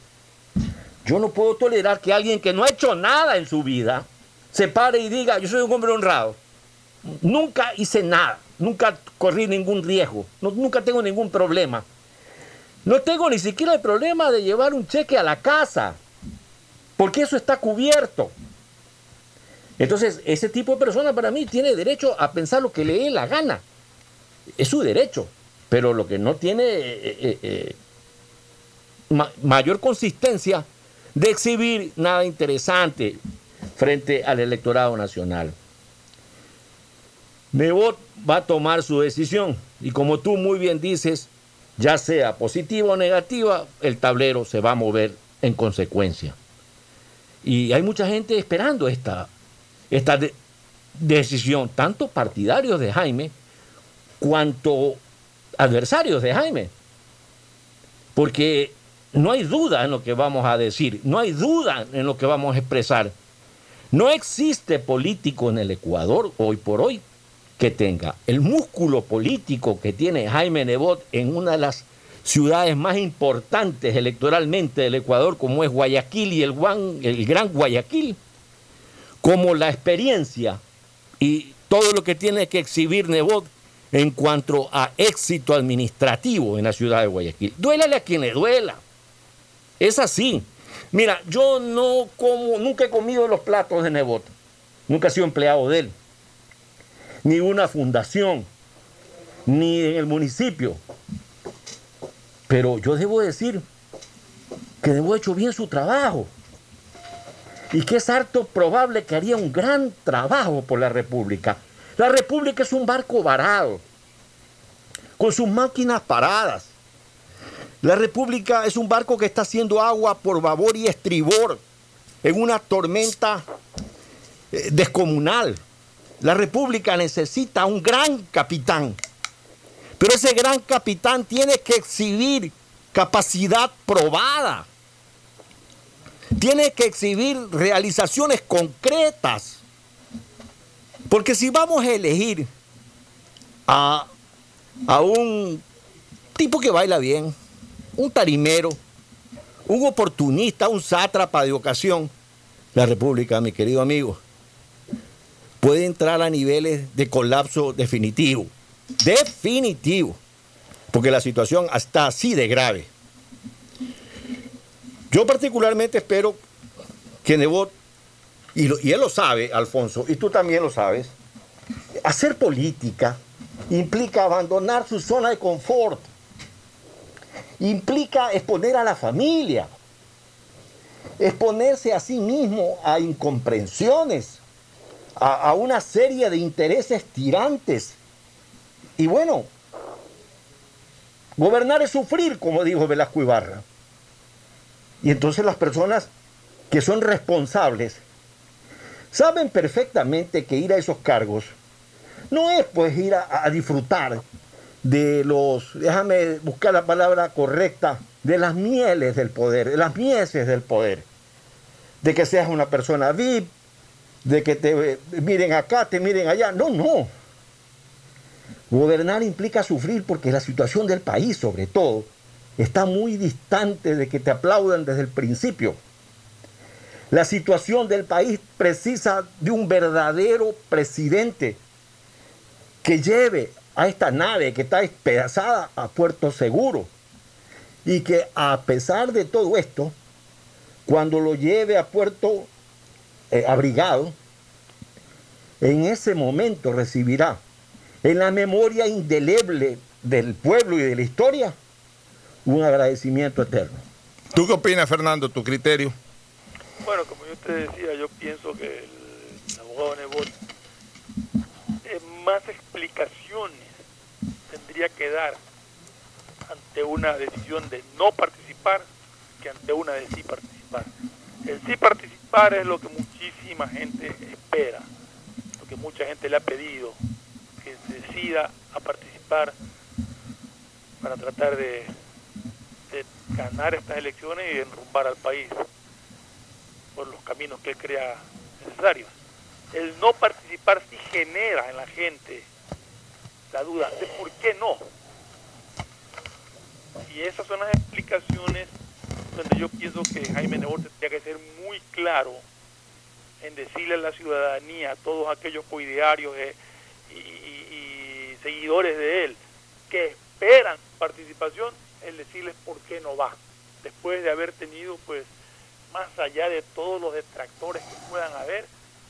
Yo no puedo tolerar que alguien que no ha hecho nada en su vida se pare y diga, yo soy un hombre honrado. Nunca hice nada, nunca corrí ningún riesgo, nunca tengo ningún problema. No tengo ni siquiera el problema de llevar un cheque a la casa, porque eso está cubierto. Entonces, ese tipo de persona para mí tiene derecho a pensar lo que le dé la gana. Es su derecho, pero lo que no tiene eh, eh, eh, mayor consistencia de exhibir nada interesante frente al electorado nacional. Nebot va a tomar su decisión y como tú muy bien dices, ya sea positiva o negativa, el tablero se va a mover en consecuencia. Y hay mucha gente esperando esta, esta decisión, tanto partidarios de Jaime cuanto adversarios de Jaime. Porque no hay duda en lo que vamos a decir, no hay duda en lo que vamos a expresar. No existe político en el Ecuador hoy por hoy que tenga el músculo político que tiene Jaime Nebot en una de las ciudades más importantes electoralmente del Ecuador, como es Guayaquil y el, Gran Guayaquil, como la experiencia y todo lo que tiene que exhibir Nebot en cuanto a éxito administrativo en la ciudad de Guayaquil. Duélale a quien le duela. Es así. Mira, yo no como, nunca he comido los platos de Nebot. Nunca he sido empleado de él ni una fundación, ni en el municipio. Pero yo debo decir que debo hecho bien su trabajo y que es harto probable que haría un gran trabajo por la República. La República es un barco varado, con sus máquinas paradas. La República es un barco que está haciendo agua por babor y estribor en una tormenta eh, descomunal. La República necesita un gran capitán, pero ese gran capitán tiene que exhibir capacidad probada, tiene que exhibir realizaciones concretas, porque si vamos a elegir a, a un tipo que baila bien, un tarimero, un oportunista, un sátrapa de ocasión, la República, mi querido amigo, puede entrar a niveles de colapso definitivo. Definitivo. Porque la situación está así de grave. Yo particularmente espero que Nebot, y, y él lo sabe, Alfonso, y tú también lo sabes, hacer política implica abandonar su zona de confort, implica exponer a la familia, exponerse a sí mismo a incomprensiones, a, una serie de intereses tirantes. Y bueno, gobernar es sufrir, como dijo Velasco Ibarra. Y entonces las personas que son responsables saben perfectamente que ir a esos cargos no es pues ir a, a, disfrutar de los, déjame buscar la palabra correcta, de las mieles del poder, de las mieses del poder, de que seas una persona VIP, de que te miren acá, te miren allá. No, no. Gobernar implica sufrir porque la situación del país, sobre todo, está muy distante de que te aplaudan desde el principio. La situación del país precisa de un verdadero presidente que lleve a esta nave que está despedazada a puerto seguro y que a pesar de todo esto, cuando lo lleve a puerto eh, abrigado, en ese momento recibirá en la memoria indeleble del pueblo y de la historia un agradecimiento eterno. ¿Tú qué opinas, Fernando, tu criterio? Bueno, como yo te decía, yo pienso que el abogado Nebot eh, más explicaciones tendría que dar ante una decisión de no participar que ante una de sí participar. El sí participar es lo que muchísima gente espera, lo que mucha gente le ha pedido, que decida a participar para tratar de, ganar estas elecciones y enrumbar al país. por los caminos que él crea necesarios. El no participar sí genera en la gente la duda de por qué no. Y esas son las explicaciones donde yo pienso que Jaime Nebot tendría que ser muy claro en decirle a la ciudadanía, a todos aquellos coidearios eh, y, seguidores de él, que esperan participación, el decirles por qué no va, después de haber tenido, pues, más allá de todos los detractores que puedan haber,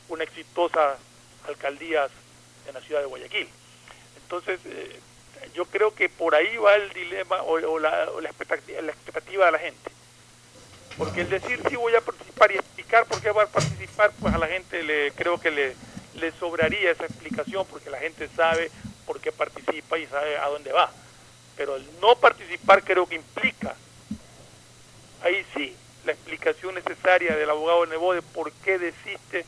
una exitosa alcaldía en la ciudad de Guayaquil. Entonces, eh, yo creo que por ahí va el dilema o, la, expectativa, la, expectativa, de la gente. Porque el decir sí voy a participar y explicar por qué va a participar, pues a la gente le creo que le, le sobraría esa explicación porque la gente sabe por qué participa y sabe a dónde va. Pero el no participar creo que implica, ahí sí, la explicación necesaria del abogado Nebo de por qué desiste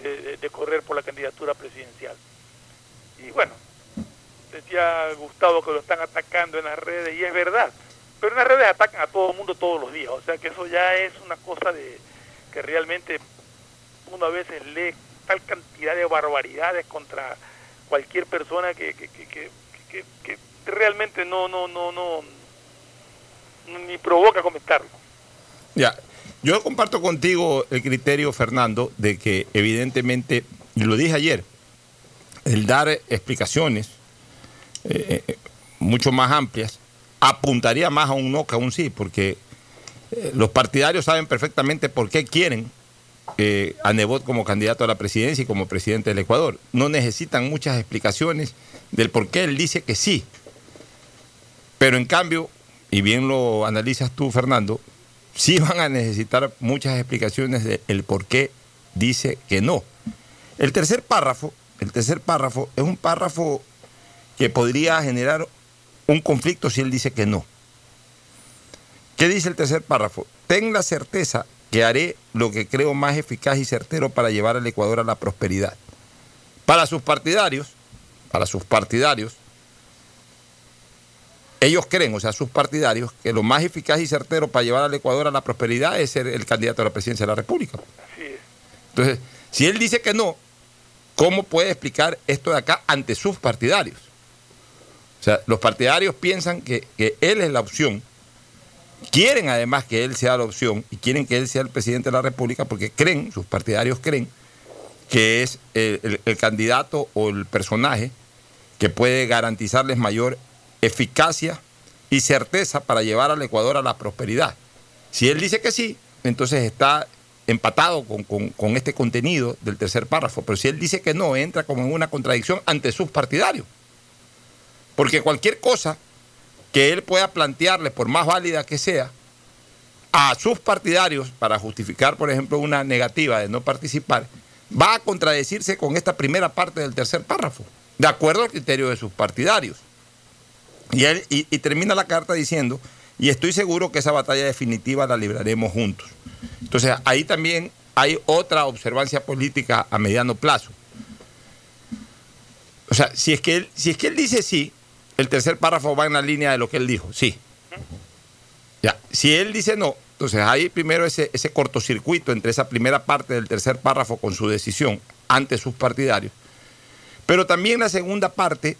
de correr por la candidatura presidencial. Y bueno, decía Gustavo que lo están atacando en las redes y es verdad, pero en las redes atacan a todo el mundo todos los días, o sea que eso ya es una cosa de que realmente uno a veces lee tal cantidad de barbaridades contra cualquier persona que, que, que, que realmente no, no, no, no, ni provoca comentarlo. Ya, yo comparto contigo el criterio, Fernando, de que evidentemente, y lo dije ayer, el dar explicaciones eh, eh, mucho más amplias, apuntaría más a un no que a un sí, porque eh, los partidarios saben perfectamente por qué quieren a Nebot como candidato a la presidencia y como presidente del Ecuador. No necesitan muchas explicaciones del por qué él dice que sí. Pero en cambio, y bien lo analizas tú, Fernando, sí van a necesitar muchas explicaciones del por qué dice que no. El tercer párrafo, el tercer párrafo es un párrafo que podría generar un conflicto si él dice que no. ¿Qué dice el tercer párrafo? Ten la certeza que haré lo que creo más eficaz y certero para llevar al Ecuador a la prosperidad. Para sus partidarios, para sus partidarios, ellos creen, o sea, sus partidarios, que lo más eficaz y certero para llevar al Ecuador a la prosperidad es ser el candidato a la presidencia de la República. Entonces, si él dice que no, ¿cómo puede explicar esto de acá ante sus partidarios? O sea, los partidarios piensan que, él es la opción, quieren además que él sea la opción y quieren que él sea el presidente de la República porque creen, sus partidarios creen, que es el, candidato o el personaje que puede garantizarles mayor eficacia y certeza para llevar al Ecuador a la prosperidad. Si él dice que sí, entonces está empatado con, con, este contenido del tercer párrafo, pero si él dice que no, entra como en una contradicción ante sus partidarios. Porque cualquier cosa que él pueda plantearle, por más válida que sea, a sus partidarios para justificar, por ejemplo, una negativa de no participar, va a contradecirse con esta primera parte del tercer párrafo, de acuerdo al criterio de sus partidarios. Y, él, y, termina la carta diciendo, y estoy seguro que esa batalla definitiva la libraremos juntos. Entonces, ahí también hay otra observancia política a mediano plazo. O sea, si es que él, si es que él dice sí, el tercer párrafo va en la línea de lo que él dijo, sí. Ya, si él dice no, entonces hay primero ese, ese cortocircuito entre esa primera parte del tercer párrafo con su decisión ante sus partidarios. Pero también la segunda parte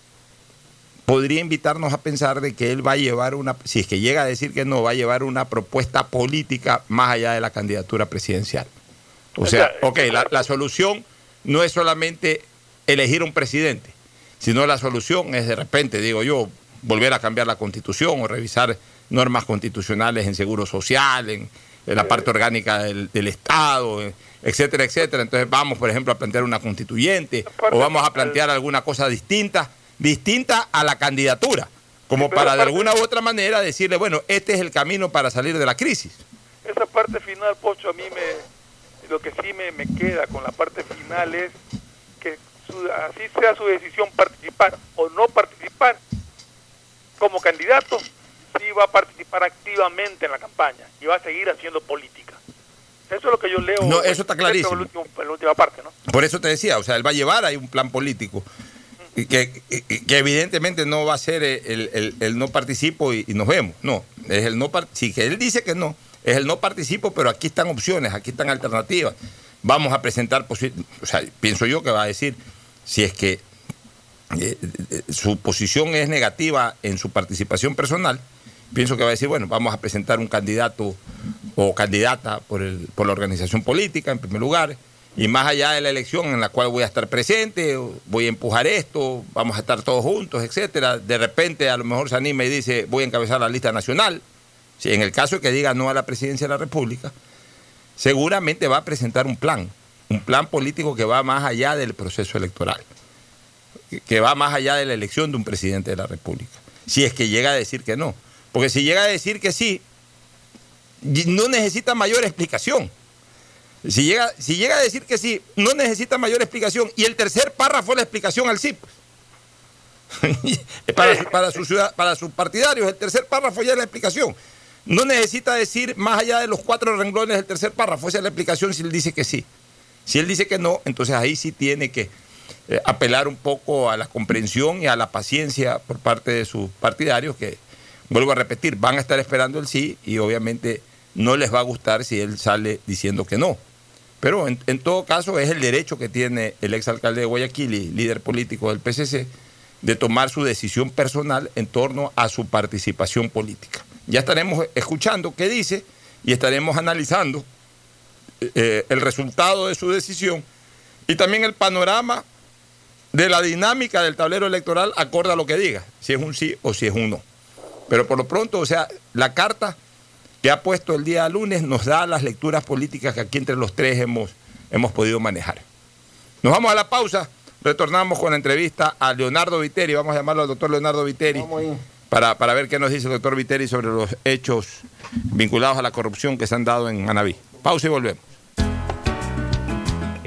podría invitarnos a pensar de que él va a llevar una, si es que llega a decir que no, va a llevar una propuesta política más allá de la candidatura presidencial. O sea, ok, la, la solución no es solamente elegir un presidente, si no, la solución es de repente, digo yo, volver a cambiar la constitución o revisar normas constitucionales en seguro social, en, la parte orgánica del, Estado, etcétera, etcétera. Entonces vamos, por ejemplo, a plantear una constituyente o vamos a plantear alguna cosa distinta, distinta a la candidatura, como para de alguna u otra manera decirle, bueno, este es el camino para salir de la crisis. Esa parte final, Pocho, a mí me, lo que sí me, me queda con la parte final es así sea su decisión participar o no participar, como candidato, sí va a participar activamente en la campaña y va a seguir haciendo política. Eso es lo que yo leo. No, eso está clarísimo. En, la última parte, ¿no? Por eso te decía, o sea, él va a llevar ahí un plan político. Que, que, evidentemente no va a ser el, no participo y, nos vemos. No, es el no si que él dice que no, es el no participo, pero aquí están opciones, aquí están alternativas. Vamos a presentar, o sea, pienso yo que va a decir, si es que eh, eh, su posición es negativa en su participación personal, pienso que va a decir, bueno, vamos a presentar un candidato o candidata por, el, por la organización política, en primer lugar, y más allá de la elección en la cual voy a estar presente, voy a empujar esto, vamos a estar todos juntos, etcétera. De repente a lo mejor se anima y dice, voy a encabezar la lista nacional. Si en el caso que diga no a la presidencia de la República, seguramente va a presentar un plan, un plan político que va más allá del proceso electoral, que va más allá de la elección de un presidente de la República. Si es que llega a decir que no. Porque si llega a decir que sí, no necesita mayor explicación. Si llega, si llega a decir que sí, no necesita mayor explicación. Y el tercer párrafo es la explicación al CIP. para, para, su para sus partidarios, el tercer párrafo ya es la explicación. No necesita decir más allá de los cuatro renglones del tercer párrafo. Esa es la explicación si él dice que sí. Si él dice que no, entonces ahí sí tiene que eh, apelar un poco a la comprensión y a la paciencia por parte de sus partidarios que, vuelvo a repetir, van a estar esperando el sí y obviamente no les va a gustar si él sale diciendo que no. Pero en, todo caso es el derecho que tiene el exalcalde de Guayaquil y líder político del PCC de tomar su decisión personal en torno a su participación política. Ya estaremos escuchando qué dice y estaremos analizando eh, el resultado de su decisión y también el panorama de la dinámica del tablero electoral acorde a lo que diga, si es un sí o si es un no. Pero por lo pronto, o sea, la carta que ha puesto el día lunes nos da las lecturas políticas que aquí entre los tres hemos, hemos podido manejar. Nos vamos a la pausa, retornamos con la entrevista a Leonardo Viteri, vamos a llamarlo al doctor Leonardo Viteri, para, para ver qué nos dice el doctor Viteri sobre los hechos vinculados a la corrupción que se han dado en Manabí. Pausa y volvemos.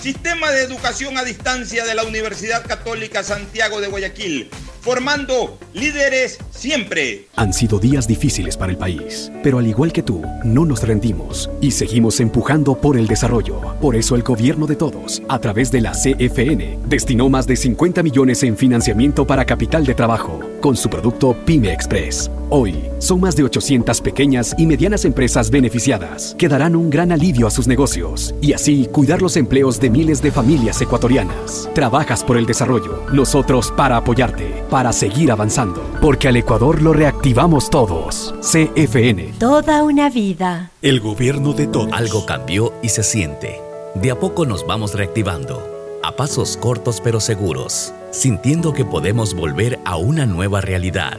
Sistema de educación a distancia de la Universidad Católica Santiago de Guayaquil formando líderes siempre. Han sido días difíciles para el país, pero al igual que tú, no nos rendimos y seguimos empujando por el desarrollo. Por eso el gobierno de todos, a través de la CFN, destinó más de 50 millones en financiamiento para capital de trabajo con su producto Pyme Express. Hoy, son más de 800 pequeñas y medianas empresas beneficiadas que darán un gran alivio a sus negocios y así cuidar los empleos de miles de familias ecuatorianas. Trabajas por el desarrollo, nosotros para apoyarte para seguir avanzando, porque al Ecuador lo reactivamos todos. CFN. Toda una vida. El gobierno de todos. Algo cambió y se siente. De a poco nos vamos reactivando, a pasos cortos pero seguros, sintiendo que podemos volver a una nueva realidad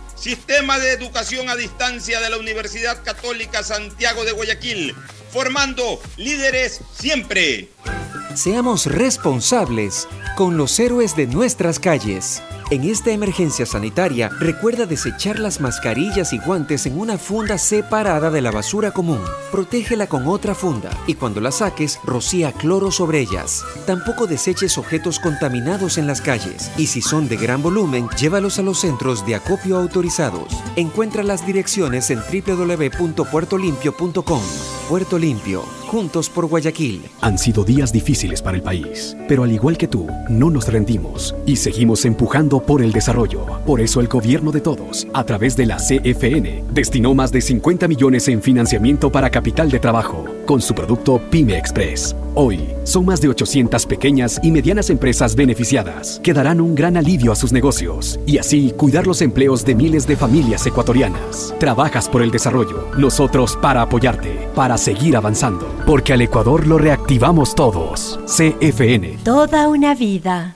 Sistema de Educación a Distancia de la Universidad Católica Santiago de Guayaquil, formando líderes siempre. Seamos responsables con los héroes de nuestras calles. En esta emergencia sanitaria, recuerda desechar las mascarillas y guantes en una funda separada de la basura común. Protégela con otra funda y cuando la saques, rocía cloro sobre ellas. Tampoco deseches objetos contaminados en las calles y si son de gran volumen, llévalos a los centros de acopio autorizados. Encuentra las direcciones en www.puertolimpio.com. Puerto Limpio, juntos por Guayaquil. Han sido días difíciles para el país, pero al igual que tú, no nos rendimos y seguimos empujando por el desarrollo. Por eso el gobierno de todos, a través de la CFN, destinó más de 50 millones en financiamiento para capital de trabajo con su producto Pyme Express. Hoy, son más de 800 pequeñas y medianas empresas beneficiadas que darán un gran alivio a sus negocios y así cuidar los empleos de miles de familias ecuatorianas. Trabajas por el desarrollo, nosotros para apoyarte, para seguir avanzando, porque al Ecuador lo reactivamos todos. CFN. Toda una vida.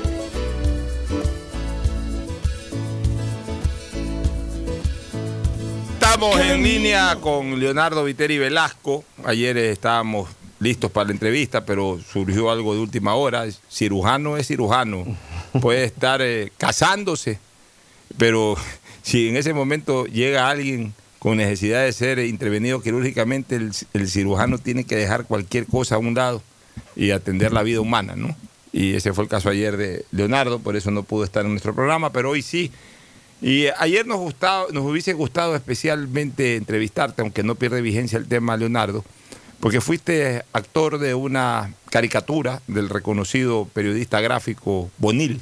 Estamos en línea con Leonardo Viteri Velasco. Ayer eh, estábamos listos para la entrevista, pero surgió algo de última hora. Cirujano es cirujano. Puede estar eh, casándose, pero si en ese momento llega alguien con necesidad de ser intervenido quirúrgicamente, el, el cirujano tiene que dejar cualquier cosa a un lado y atender la vida humana, ¿no? Y ese fue el caso ayer de Leonardo, por eso no pudo estar en nuestro programa, pero hoy sí. Y ayer nos, nos hubiese gustado especialmente entrevistarte, aunque no pierde vigencia el tema, Leonardo, porque fuiste actor de una caricatura del reconocido periodista gráfico Bonil,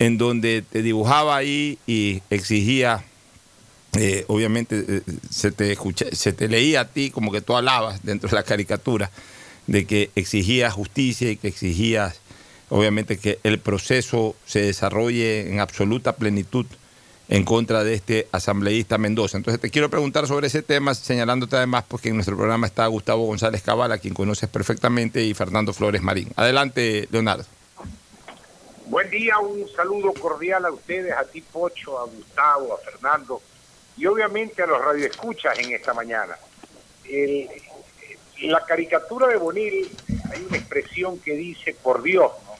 en donde te dibujaba ahí y exigía, eh, obviamente eh, se, te se te leía a ti como que tú alabas dentro de la caricatura, de que exigías justicia y que exigías, obviamente, que el proceso se desarrolle en absoluta plenitud en contra de este asambleísta Mendoza. Entonces te quiero preguntar sobre ese tema, señalándote además porque en nuestro programa está Gustavo González Cabal, a quien conoces perfectamente, y Fernando Flores Marín. Adelante, Leonardo. Buen día, un saludo cordial a ustedes, a ti Pocho, a Gustavo, a Fernando y obviamente a los radioescuchas en esta mañana. El, la caricatura de Bonil hay una expresión que dice por Dios, ¿no?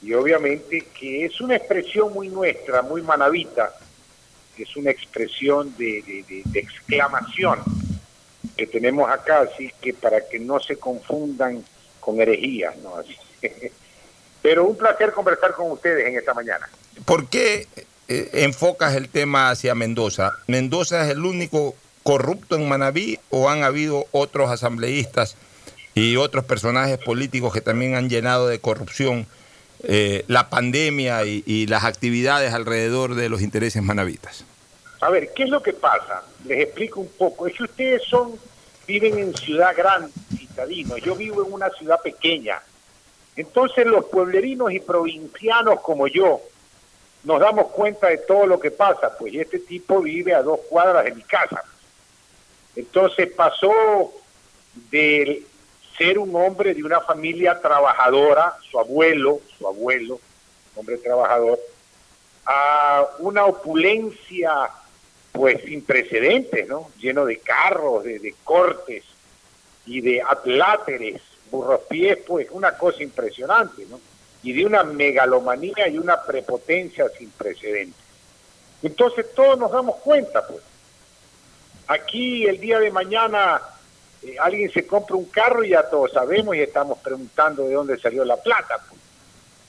Y obviamente que es una expresión muy nuestra, muy manavita, es una expresión de, exclamación que tenemos acá, así que para que no se confundan con herejías. Pero un placer conversar con ustedes en esta mañana. ¿Por qué eh, enfocas el tema hacia Mendoza? ¿Mendoza es el único corrupto en Manabí o han habido otros asambleístas y otros personajes políticos que también han llenado de corrupción eh, la pandemia y, las actividades alrededor de los intereses manavitas? A ver, ¿qué es lo que pasa? Les explico un poco. Es que ustedes son, viven en ciudad grande, citadinos. Yo vivo en una ciudad pequeña. Entonces los pueblerinos y provincianos como yo nos damos cuenta de todo lo que pasa, pues este tipo vive a dos cuadras de mi casa. Entonces pasó de ser un hombre de una familia trabajadora, su abuelo, su abuelo, hombre trabajador, a una opulencia pues sin precedentes, ¿no? Lleno de carros, de, cortes y de atláteres, burros pies, pues una cosa impresionante, ¿no? Y de una megalomanía y una prepotencia sin precedentes. Entonces todos nos damos cuenta, pues. Aquí el día de mañana eh, alguien se compra un carro y ya todos sabemos y estamos preguntando de dónde salió la plata.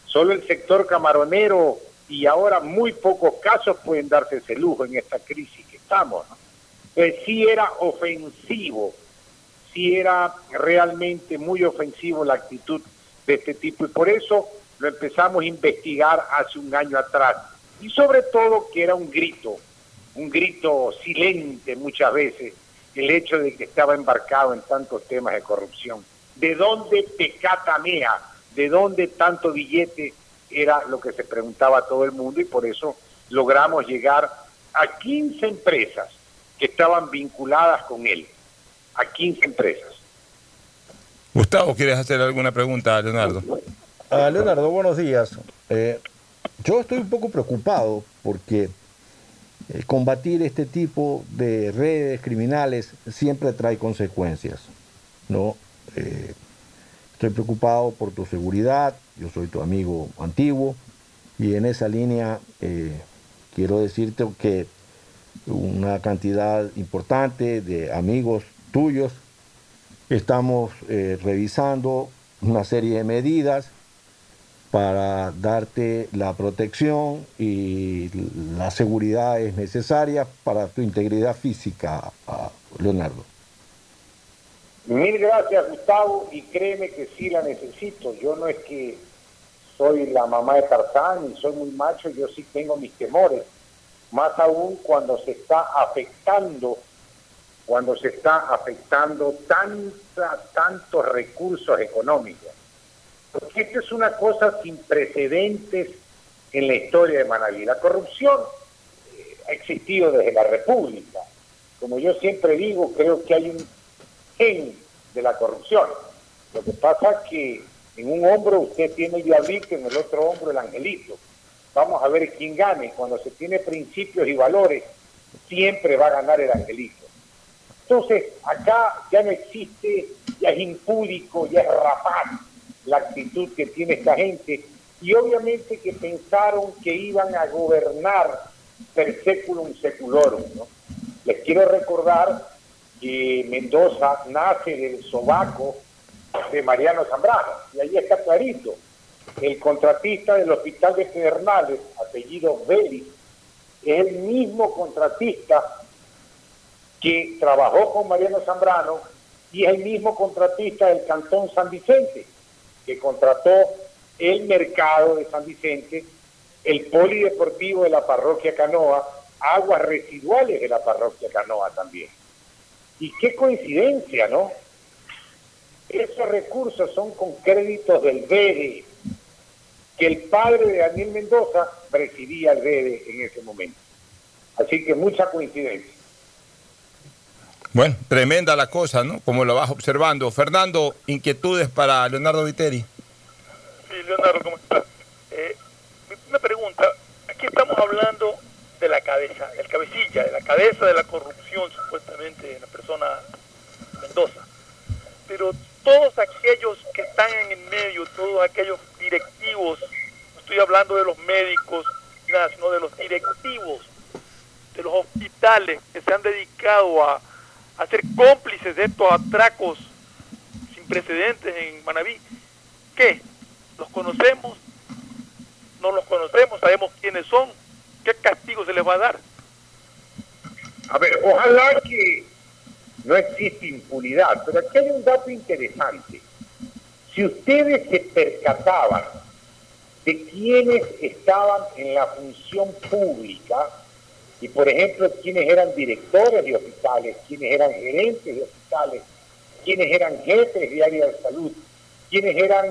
Solo el sector camaronero y ahora muy pocos casos pueden darse ese lujo en esta crisis que estamos. ¿no? Entonces sí era ofensivo, sí era realmente muy ofensivo la actitud de este tipo y por eso lo empezamos a investigar hace un año atrás. Y sobre todo que era un grito, un grito silente muchas veces, el hecho de que estaba embarcado en tantos temas de corrupción. ¿De dónde pecatamea? ¿De dónde tanto billete? Era lo que se preguntaba todo el mundo y por eso logramos llegar a 15 empresas que estaban vinculadas con él. A 15 empresas. Gustavo, ¿quieres hacer alguna pregunta a Leonardo? Ah, Leonardo, buenos días. Eh, yo estoy un poco preocupado porque eh, combatir este tipo de redes criminales siempre trae consecuencias. ¿no? Eh, estoy preocupado por tu seguridad, yo soy tu amigo antiguo y en esa línea eh, quiero decirte que una cantidad importante de amigos tuyos estamos revisando una serie de medidas para darte la protección y la seguridad es necesaria para tu integridad física, Leonardo. Mil gracias, Gustavo, y créeme que sí la necesito. Yo no es que soy la mamá de Tarzán y soy muy macho, yo sí tengo mis temores, más aún cuando se está afectando, cuando se está afectando tanta, tantos recursos económicos porque esto es una cosa sin precedentes en la historia de Manaví. La corrupción eh, ha existido desde la República. Como yo siempre digo, creo que hay un gen de la corrupción. Lo que pasa es que en un hombro usted tiene el diablito, en el otro hombro el angelito. Vamos a ver quién gane. Cuando se tiene principios y valores, siempre va a ganar el angelito. Entonces, acá ya no existe, ya es impúdico, ya es rapaz la actitud que tiene esta gente y obviamente que pensaron que iban a gobernar per seculum seculorum. Les quiero recordar que Mendoza nace del sobaco de Mariano Zambrano, y ahí está clarito. El contratista del Hospital de Pedernales, apellido Vélez, es el mismo contratista que trabajó con Mariano Zambrano y es el mismo contratista del Cantón San Vicente que contrató el mercado de San Vicente, el polideportivo de la parroquia Canoa, aguas residuales de la parroquia Canoa también. Y qué coincidencia, ¿no? Esos recursos son con créditos del BEDE, que el padre de Daniel Mendoza presidía el BEDE en ese momento. Así que mucha coincidencia. Bueno, tremenda la cosa, ¿no? Como lo vas observando. Fernando, inquietudes para Leonardo Viteri. Sí, Leonardo, ¿cómo estás? Eh, una pregunta. Aquí estamos hablando de la cabeza, el cabecilla, de la cabeza de la corrupción, supuestamente, de la persona Mendoza. Pero todos aquellos que están en el medio, todos aquellos directivos, no estoy hablando de los médicos, nada, sino de los directivos de los hospitales que se han dedicado a a ser cómplices de estos atracos sin precedentes en Manabí. ¿Qué? ¿Los conocemos? ¿No los conocemos? ¿Sabemos quiénes son? ¿Qué castigo se les va a dar? A ver, ojalá que no existe impunidad, pero aquí hay un dato interesante. Si ustedes se percataban de quienes estaban en la función pública, y por ejemplo, quienes eran directores de hospitales, quienes eran gerentes de hospitales, quienes eran jefes de área de salud, quienes eran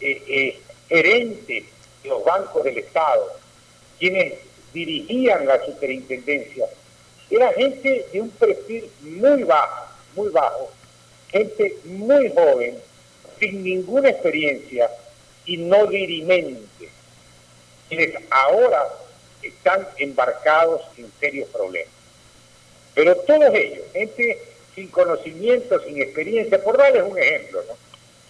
eh, eh, gerentes de los bancos del Estado, quienes dirigían la superintendencia, era gente de un perfil muy bajo, muy bajo, gente muy joven, sin ninguna experiencia y no dirimente, quienes ahora están embarcados en serios problemas. Pero todos ellos, gente sin conocimiento, sin experiencia, por darles un ejemplo, ¿no?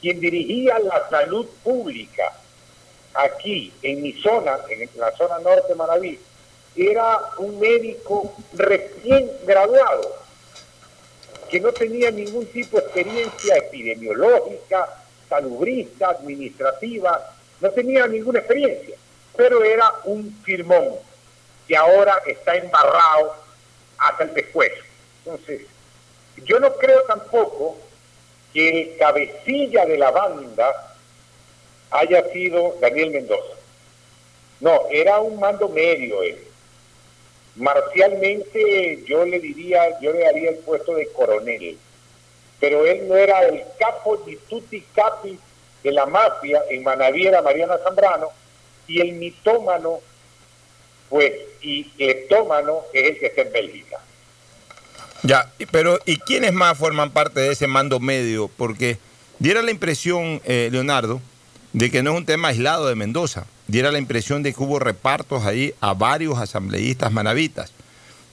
quien dirigía la salud pública aquí en mi zona, en la zona norte de Manaví, era un médico recién graduado, que no tenía ningún tipo de experiencia epidemiológica, salubrista, administrativa, no tenía ninguna experiencia, pero era un firmón que ahora está embarrado hasta el pescuezo. Entonces, yo no creo tampoco que el cabecilla de la banda haya sido Daniel Mendoza. No, era un mando medio él. Marcialmente yo le diría, yo le daría el puesto de coronel, pero él no era el capo di tutti capi de la mafia en Manaviera Mariana Zambrano y el mitómano, pues, y leptómano es el que está en Bélgica. Ya, pero ¿y quiénes más forman parte de ese mando medio? Porque diera la impresión, eh, Leonardo, de que no es un tema aislado de Mendoza. Diera la impresión de que hubo repartos ahí a varios asambleístas manavitas.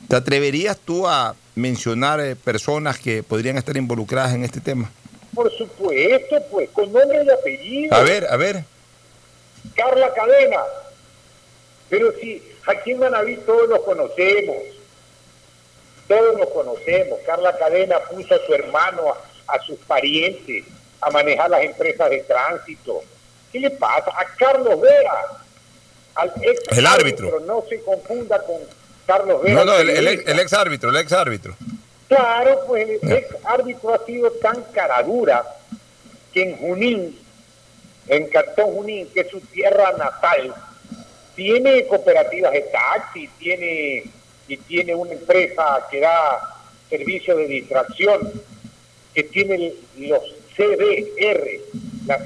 ¿Te atreverías tú a mencionar eh, personas que podrían estar involucradas en este tema? Por supuesto, pues, con nombre y apellido. A ver, a ver. Carla Cadena. Pero si aquí en Manaví todos nos conocemos, todos nos conocemos. Carla Cadena puso a su hermano, a, sus parientes, a manejar las empresas de tránsito. ¿Qué le pasa? A Carlos Vera, al ex el árbitro. No se confunda con Carlos Vera. No, no, el, el, ex árbitro, el ex árbitro. Claro, pues el ex árbitro ha sido tan caradura que en Junín, en Cantón Junín, que es su tierra natal, tiene cooperativas de taxi, tiene y tiene una empresa que da servicio de distracción, que tiene los CDR, las,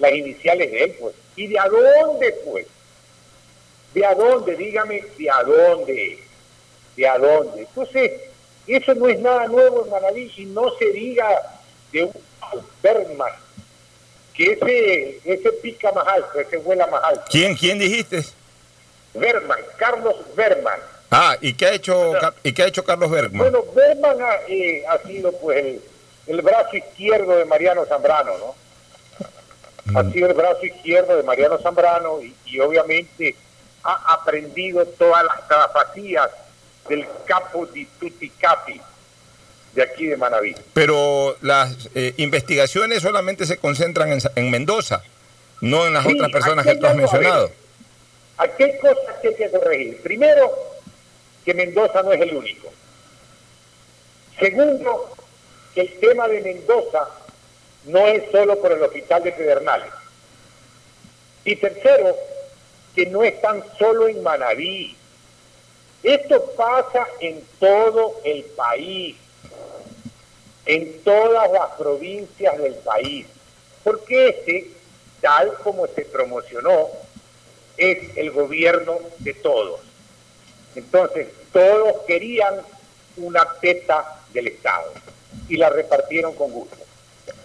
las iniciales de él, pues. ¿Y de a dónde, pues? ¿De a dónde? Dígame, ¿de a dónde? ¿De a dónde? Entonces, eso no es nada nuevo en Manaví y no se diga de un Bergman, que ese, ese pica más alto, ese vuela más alto. ¿Quién, quién dijiste? Berman, Carlos Berman. Ah, ¿y qué ha hecho, ¿y qué ha hecho Carlos Bergman? Bueno, Bergman ha, eh, ha sido pues el, brazo izquierdo de Mariano Zambrano, ¿no? Ha mm. sido el brazo izquierdo de Mariano Zambrano y, obviamente ha aprendido todas las trafacías del capo di tutti capi de aquí de Manaví. Pero las eh, investigaciones solamente se concentran en, Mendoza, no en las otras personas que tú has mencionado. Aquí hay cosas que hay que corregir. Primero, que Mendoza no es el único. Segundo, que el tema de Mendoza no es solo por el hospital de Pedernales. Y tercero, que no están solo en Manaví. Esto pasa en todo el país, en todas las provincias del país, porque este, tal como se promocionó, es el gobierno de todos. Entonces, todos querían una teta del Estado y la repartieron con gusto.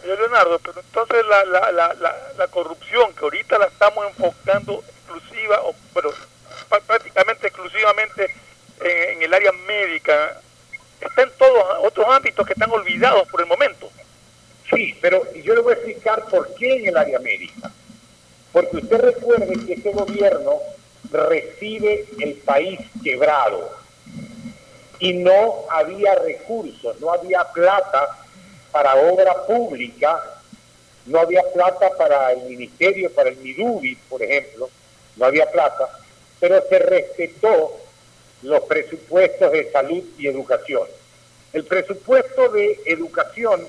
Leonardo, pero entonces la, la, la, la, corrupción que ahorita la estamos enfocando exclusiva, o, pero prácticamente exclusivamente en, el área médica, está en todos otros ámbitos que están olvidados por el momento. Sí, pero yo le voy a explicar por qué en el área médica. Porque usted recuerde que este gobierno recibe el país quebrado y no había recursos, no había plata para obra pública, no había plata para el ministerio, para el MIDUBI, por ejemplo, no había plata, pero se respetó los presupuestos de salud y educación. El presupuesto de educación,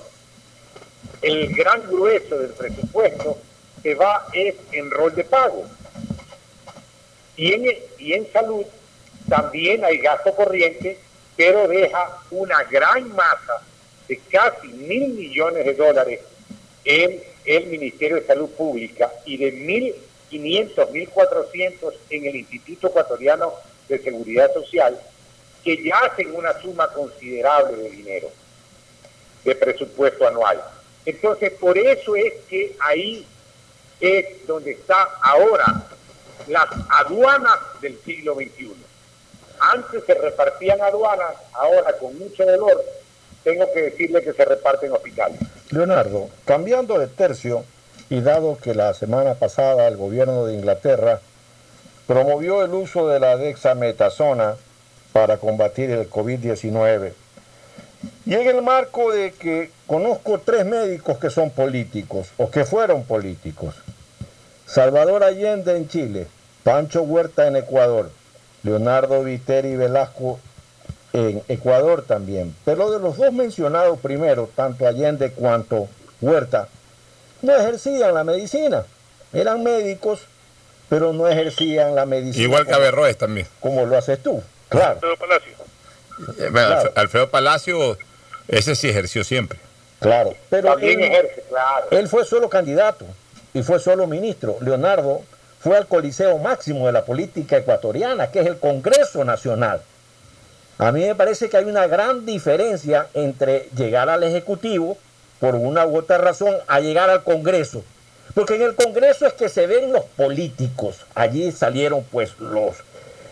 el gran grueso del presupuesto, se va es en rol de pago. Y en, y en salud también hay gasto corriente, pero deja una gran masa de casi mil millones de dólares en el Ministerio de Salud Pública y de mil 1500, 1400 en el Instituto Ecuatoriano de Seguridad Social, que ya hacen una suma considerable de dinero, de presupuesto anual. Entonces, por eso es que ahí es donde está ahora las aduanas del siglo XXI. Antes se repartían aduanas, ahora con mucho dolor tengo que decirle que se reparten hospitales. Leonardo, cambiando de tercio, y dado que la semana pasada el gobierno de Inglaterra promovió el uso de la dexametasona para combatir el COVID-19, y en el marco de que conozco tres médicos que son políticos o que fueron políticos, Salvador Allende en Chile, Pancho Huerta en Ecuador, Leonardo Viteri Velasco en Ecuador también. Pero de los dos mencionados primero, tanto Allende cuanto Huerta, no ejercían la medicina. Eran médicos, pero no ejercían la medicina. Igual que Averroes también. Como lo haces tú, claro. Alfredo Palacio. Eh, bueno, Alfredo Palacio, ese sí ejerció siempre. Claro, pero También él, ejerce, claro. él fue solo candidato y fue solo ministro. Leonardo fue al coliseo máximo de la política ecuatoriana, que es el Congreso Nacional. A mí me parece que hay una gran diferencia entre llegar al Ejecutivo, por una u otra razón, a llegar al Congreso. Porque en el Congreso es que se ven los políticos. Allí salieron pues los,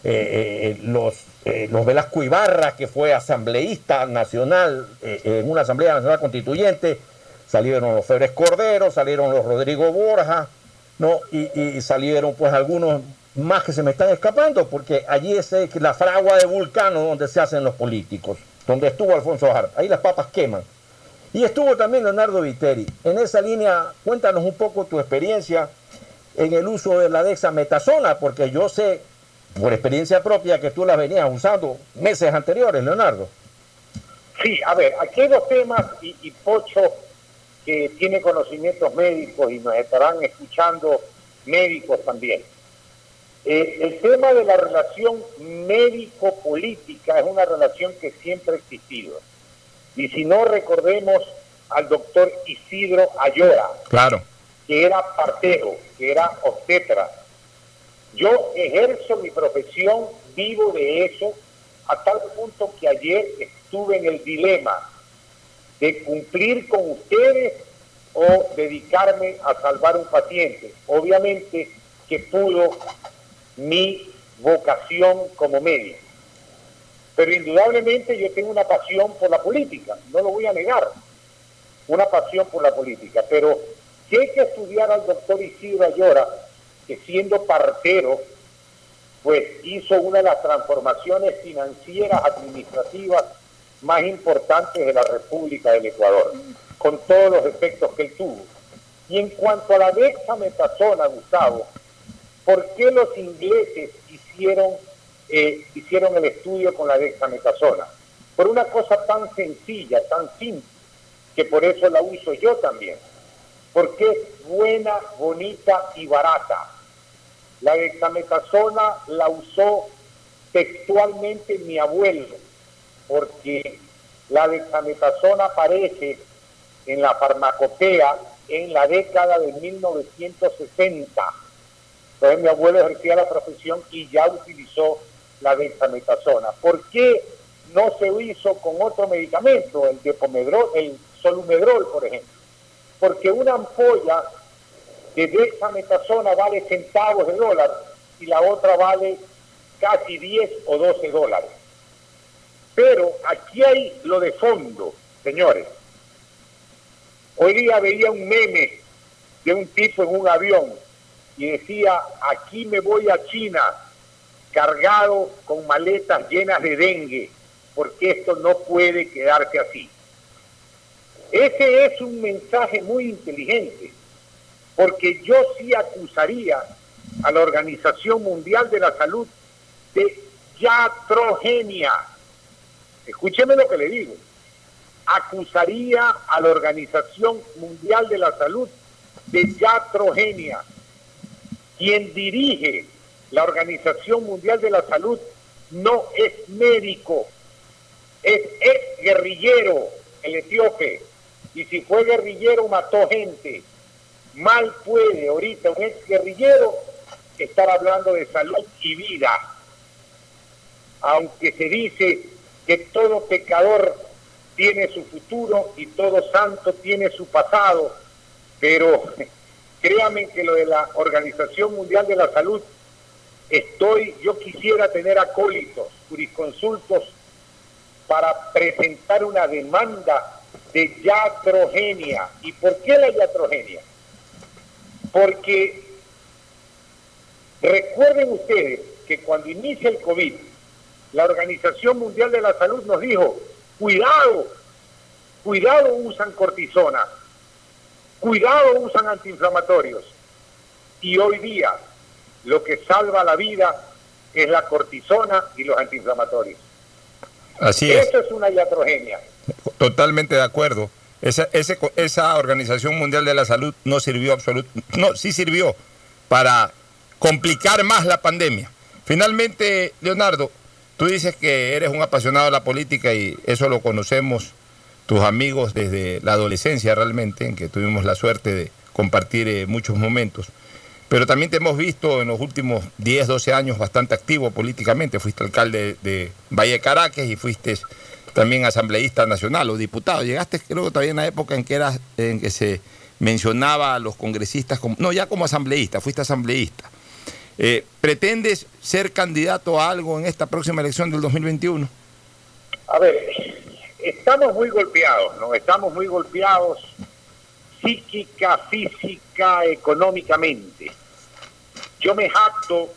eh, eh, los, eh, los Velasco Ibarra, que fue asambleísta nacional en una Asamblea Nacional Constituyente. Salieron los Febres Cordero, salieron los Rodrigo Borja, ¿no? Y, salieron pues algunos más que se me están escapando, porque allí es la fragua de Vulcano donde se hacen los políticos, donde estuvo Alfonso Hart. Ahí las papas queman. Y estuvo también Leonardo Viteri. En esa línea, cuéntanos un poco tu experiencia en el uso de la dexametasona, porque yo sé, por experiencia propia, que tú la venías usando meses anteriores, Leonardo. Sí, a ver, aquí hay dos temas y, y Pocho, que tiene conocimientos médicos y nos estarán escuchando médicos también. Eh, el tema de la relación médico-política es una relación que siempre ha existido. Y si no, recordemos al doctor Isidro Ayora, Claro. que era partero, que era obstetra. Yo ejerzo mi profesión, vivo de eso, a tal punto que ayer estuve en el dilema de cumplir con ustedes o dedicarme a salvar un paciente. Obviamente que pudo mi vocación como médico. Pero indudablemente yo tengo una pasión por la política, no lo voy a negar, una pasión por la política. Pero si hay que estudiar al doctor Isidro Ayora, que siendo partero, pues hizo una de las transformaciones financieras administrativas más importantes de la República del Ecuador, con todos los efectos que él tuvo. Y en cuanto a la dexametasona, Gustavo, ¿por qué los ingleses hicieron, eh, hicieron el estudio con la dexametasona? Por una cosa tan sencilla, tan simple, que por eso la uso yo también, porque es buena, bonita y barata. La dexametasona la usó textualmente mi abuelo, porque la dexametasona aparece en la farmacopea en la década de 1960. Entonces mi abuelo ejercía la profesión y ya utilizó la dexametasona. ¿Por qué no se hizo con otro medicamento, el depomedrol, el solumedrol, por ejemplo? Porque una ampolla de dexametasona vale centavos de dólar y la otra vale casi 10 o 12 dólares. Pero aquí hay lo de fondo, señores. Hoy día veía un meme de un tipo en un avión y decía, aquí me voy a China cargado con maletas llenas de dengue, porque esto no puede quedarse así. Ese es un mensaje muy inteligente, porque yo sí acusaría a la Organización Mundial de la Salud de iatrogenia. Escúcheme lo que le digo. Acusaría a la Organización Mundial de la Salud de iatrogenia. Quien dirige la Organización Mundial de la Salud no es médico, es ex guerrillero, el etíope. Y si fue guerrillero, mató gente. Mal puede ahorita un ex guerrillero estar hablando de salud y vida. Aunque se dice que todo pecador tiene su futuro y todo santo tiene su pasado, pero créanme que lo de la Organización Mundial de la Salud, estoy, yo quisiera tener acólitos, jurisconsultos, para presentar una demanda de yatrogenia. ¿Y por qué la yatrogenia? Porque recuerden ustedes que cuando inicia el COVID, la Organización Mundial de la Salud nos dijo, cuidado, cuidado usan cortisona, cuidado usan antiinflamatorios. Y hoy día lo que salva la vida es la cortisona y los antiinflamatorios. Así es. Eso es una iatrogenia. Totalmente de acuerdo. Esa, esa Organización Mundial de la Salud no sirvió absolutamente, no, sí sirvió para complicar más la pandemia. Finalmente, Leonardo, tú dices que eres un apasionado de la política y eso lo conocemos tus amigos desde la adolescencia realmente, en que tuvimos la suerte de compartir eh, muchos momentos. Pero también te hemos visto en los últimos 10, 12 años bastante activo políticamente. Fuiste alcalde de Valle Caracas y fuiste también asambleísta nacional o diputado. Llegaste creo todavía en la época en que eras, en que se mencionaba a los congresistas como, no ya como asambleísta, fuiste asambleísta. Eh, ¿Pretendes ser candidato a algo en esta próxima elección del 2021? A ver, estamos muy golpeados, ¿no? Estamos muy golpeados psíquica, física, económicamente. Yo me jacto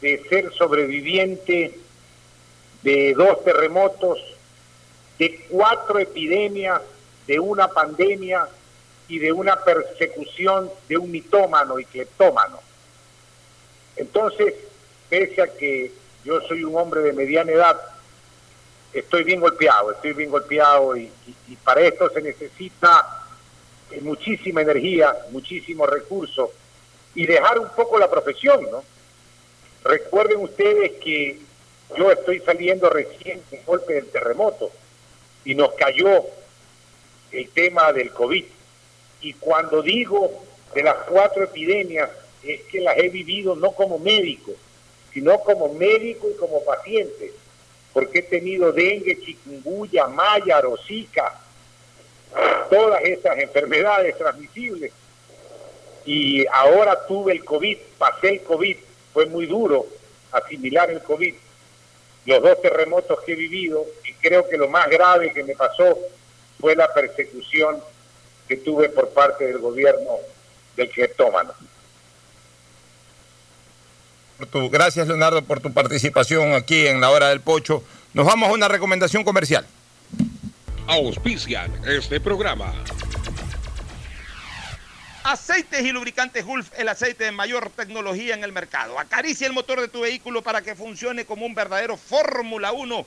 de ser sobreviviente de dos terremotos, de cuatro epidemias, de una pandemia y de una persecución de un mitómano y cleptómano. Entonces, pese a que yo soy un hombre de mediana edad, estoy bien golpeado, estoy bien golpeado y, para esto se necesita muchísima energía, muchísimo recurso y dejar un poco la profesión, ¿no? Recuerden ustedes que yo estoy saliendo recién del golpe del terremoto y nos cayó el tema del COVID. Y cuando digo de las cuatro epidemias, es que las he vivido no como médico, sino como médico y como paciente, porque he tenido dengue, chikungunya, maya, rosica, todas esas enfermedades transmisibles. Y ahora tuve el COVID, pasé el COVID, fue muy duro asimilar el COVID. Los dos terremotos que he vivido, creo que lo más grave que me pasó fue la persecución que tuve por parte del gobierno del cleptómano. Gracias, Leonardo, por tu participación aquí en la hora del pocho. Nos vamos a una recomendación comercial auspician este programa. Aceites y lubricantes Gulf, el aceite de mayor tecnología en el mercado. Acaricia el motor de tu vehículo para que funcione como un verdadero Fórmula 1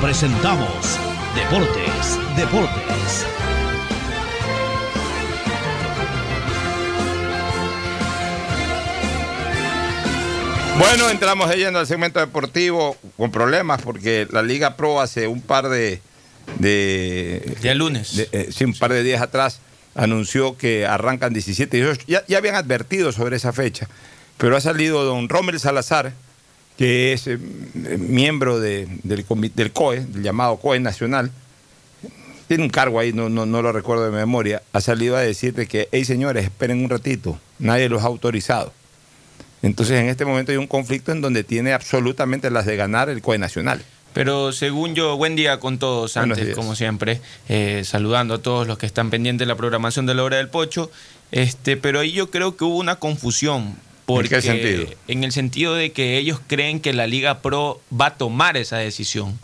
presentamos Deportes, Deportes. Bueno, entramos lleno al segmento deportivo con problemas porque la Liga Pro hace un par de... de Día lunes. de- eh, sí, un par de días atrás anunció que arrancan 17 y 18. Ya, ya habían advertido sobre esa fecha, pero ha salido don Rommel Salazar, que es eh, miembro de- del, del COE, del llamado COE Nacional. Tiene un cargo ahí, no, no, no lo recuerdo de memoria. Ha salido a decirte que, hey señores, esperen un ratito, nadie los ha autorizado. Entonces en este momento hay un conflicto en donde tiene absolutamente las de ganar el COE Nacional. Pero según yo, buen día con todos antes, como siempre, eh, saludando a todos los que están pendientes de la programación de la hora del pocho. Este, pero ahí yo creo que hubo una confusión. Porque, qué sentido? En el sentido de que ellos creen que la Liga Pro va a tomar esa decisión.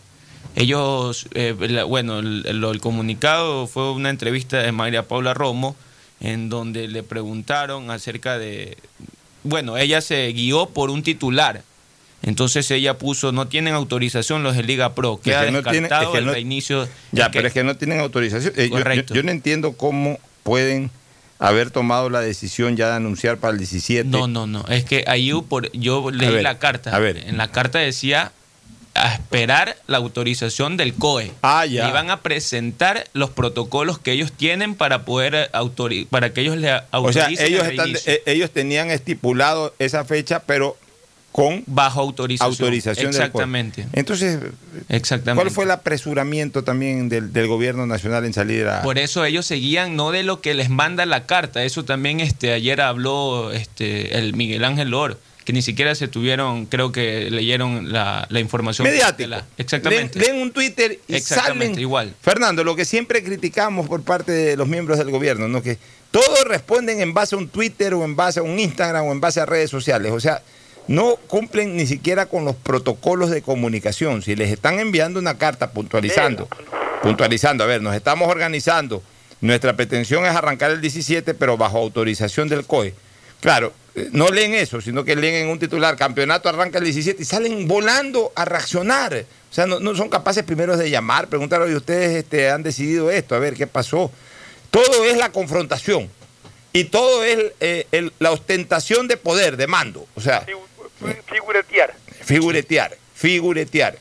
Ellos, eh, la- bueno, el, el- el comunicado fue una entrevista de María Paula Romo, en donde le preguntaron acerca de, bueno, ella se guió por un titular. Entonces ella puso, no tienen autorización los de Liga Pro, Es queda que no tiene- descartado es que el no- reinicio. Ya, Es que- pero es que no tienen autorización. Eh, yo- yo, Correcto. yo no entiendo cómo pueden haber tomado la decisión ya de anunciar para el 17. No, no, no. Es que ahí por, yo leí ver, la carta. a ver. En la carta decía a esperar la autorización del COE. Ah, ya. Y van a presentar los protocolos que ellos tienen para poder eh, autori- para que ellos le O sea, autoricen ellos, el están, eh, ellos tenían estipulado esa fecha, pero con bajo autorización. autorización Exactamente. Entonces, Exactamente. ¿cuál fue el apresuramiento también del, del gobierno nacional en salir a... Por eso ellos seguían no de lo que les manda la carta. Eso también este ayer habló este el Miguel Ángel Or, que ni siquiera se tuvieron, creo que leyeron la, la información. La- exactamente. Leen, leen un Twitter y Exactamente, salen. igual. Fernando, lo que siempre criticamos por parte de los miembros del gobierno, ¿no? Que todos responden en base a un Twitter o en base a un Instagram o en base a redes sociales. O sea, no cumplen ni siquiera con los protocolos de comunicación. Si les están enviando una carta puntualizando, puntualizando, a ver, nos estamos organizando, nuestra pretensión es arrancar el 17, pero bajo autorización del COE. Claro, eh, no leen eso, sino que leen en un titular, campeonato arranca el 17 y salen volando a reaccionar. O sea, no, no son capaces primero de llamar, preguntar, oye, ustedes este, han decidido esto, a ver qué pasó. Todo es la confrontación y todo es eh, el- la ostentación de poder, de mando. O sea, Figuretear. figuretear, figuretear.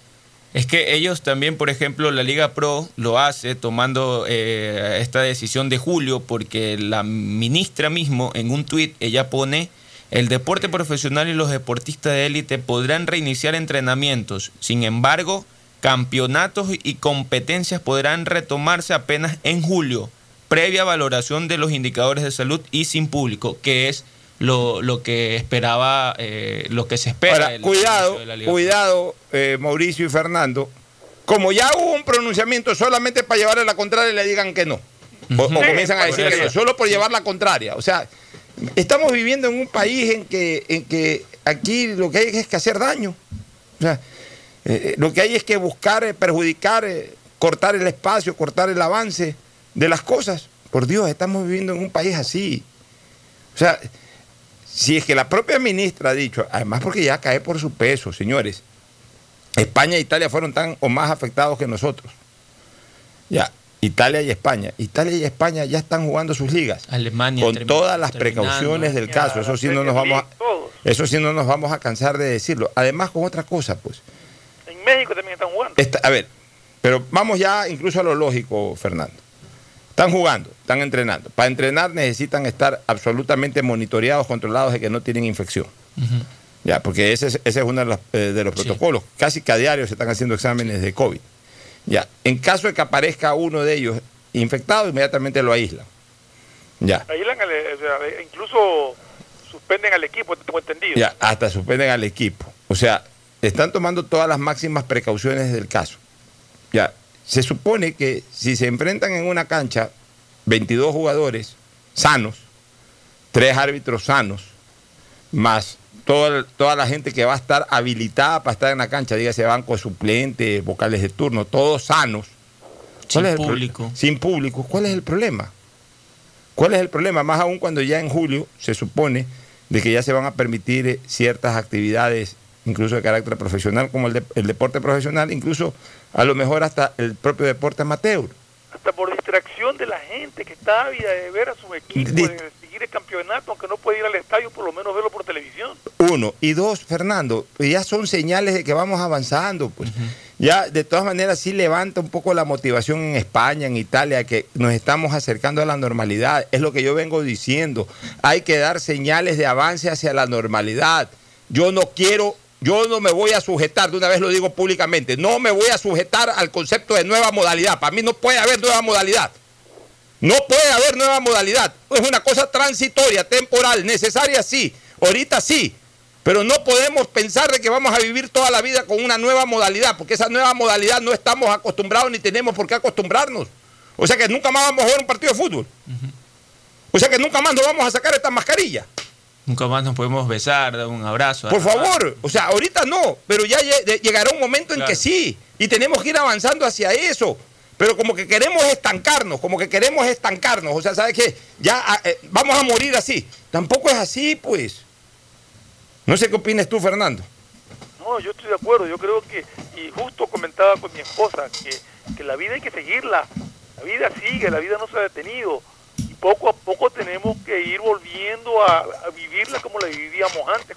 Es que ellos también, por ejemplo, la Liga Pro lo hace tomando eh, esta decisión de julio porque la ministra mismo en un tuit, ella pone, el deporte profesional y los deportistas de élite podrán reiniciar entrenamientos. Sin embargo, campeonatos y competencias podrán retomarse apenas en julio, previa valoración de los indicadores de salud y sin público, que es lo, lo que esperaba, eh, lo que se espera. Ahora, cuidado, inicio de la Liga Pro. cuidado, eh, Mauricio y Fernando. Como ya hubo un pronunciamiento solamente para llevarle la contraria, le digan que no. O, comienzan a decir que no, solo por llevar la contraria. O sea, estamos viviendo en un país en que, en que aquí lo que hay es que hacer daño. O sea, eh, lo que hay es que buscar eh, perjudicar, eh, cortar el espacio, cortar el avance de las cosas. Por Dios, estamos viviendo en un país así. O sea, si es que la propia ministra ha dicho, además porque ya cae por su peso, señores, España e Italia fueron tan o más afectados que nosotros. Ya, Italia y España. Italia y España ya están jugando sus ligas. Alemania con todas las precauciones del caso. Eso sí no nos vamos a, eso sí no nos vamos a cansar de decirlo. Además con otra cosa, pues. En México también están jugando. Esta- a ver, pero vamos ya incluso a lo lógico, Fernando. Están jugando, están entrenando. Para entrenar necesitan estar absolutamente monitoreados, controlados de que no tienen infección. Ya, porque ese es, ese es uno de los, eh, de los protocolos. Casi que a diario se están haciendo exámenes de COVID. Ya, en caso de que aparezca uno de ellos infectado, inmediatamente lo aíslan. Ya, Aíslan al- o sea, incluso suspenden al equipo, tengo entendido. ya, hasta suspenden al equipo. O sea, están tomando todas las máximas precauciones del caso. Ya, se supone que si se enfrentan en una cancha 22 jugadores sanos, tres árbitros sanos, más toda, toda la gente que va a estar habilitada para estar en la cancha, dígase banco suplente, vocales de turno, todos sanos. Sin es público. sin público. ¿Cuál es el problema? ¿Cuál es el problema? Más aún cuando ya en julio se supone de que ya se van a permitir eh, ciertas actividades, incluso de carácter profesional, como el, de- el deporte profesional, incluso a lo mejor hasta el propio deporte amateur. Hasta por distracción de la gente que está ávida de ver a sus equipos, Di- de seguir el campeonato, aunque no puede ir al estadio, por lo menos verlo por televisión. Uno. Y dos, Fernando, ya son señales de que vamos avanzando. Pues. Ya de todas maneras sí levanta un poco la motivación en España, en Italia, que nos estamos acercando a la normalidad. Es lo que yo vengo diciendo. Hay que dar señales de avance hacia la normalidad. Yo no quiero, yo no me voy a sujetar, de una vez lo digo públicamente, no me voy a sujetar al concepto de nueva modalidad. Para mí no puede haber nueva modalidad. No puede haber nueva modalidad. Es una cosa transitoria, temporal, necesaria sí. Ahorita sí. Pero no podemos pensar de que vamos a vivir toda la vida con una nueva modalidad, porque esa nueva modalidad no estamos acostumbrados ni tenemos por qué acostumbrarnos. O sea que nunca más vamos a jugar un partido de fútbol. O sea que nunca más nos vamos a sacar esta mascarilla. Nunca más nos podemos besar, dar un abrazo. Por favor, o sea, ahorita no, pero ya llegará un momento en Claro. que sí, y tenemos que ir avanzando hacia eso. Pero como que queremos estancarnos, como que queremos estancarnos, o sea, ¿sabes qué? Ya ah, eh, vamos a morir así. Tampoco es así, pues. No sé qué opinas tú, Fernando. No, yo estoy de acuerdo. Yo creo que, y justo comentaba con mi esposa, que, que la vida hay que seguirla. La vida sigue, la vida no se ha detenido. Poco a poco tenemos que ir volviendo a, a vivirla como la vivíamos antes.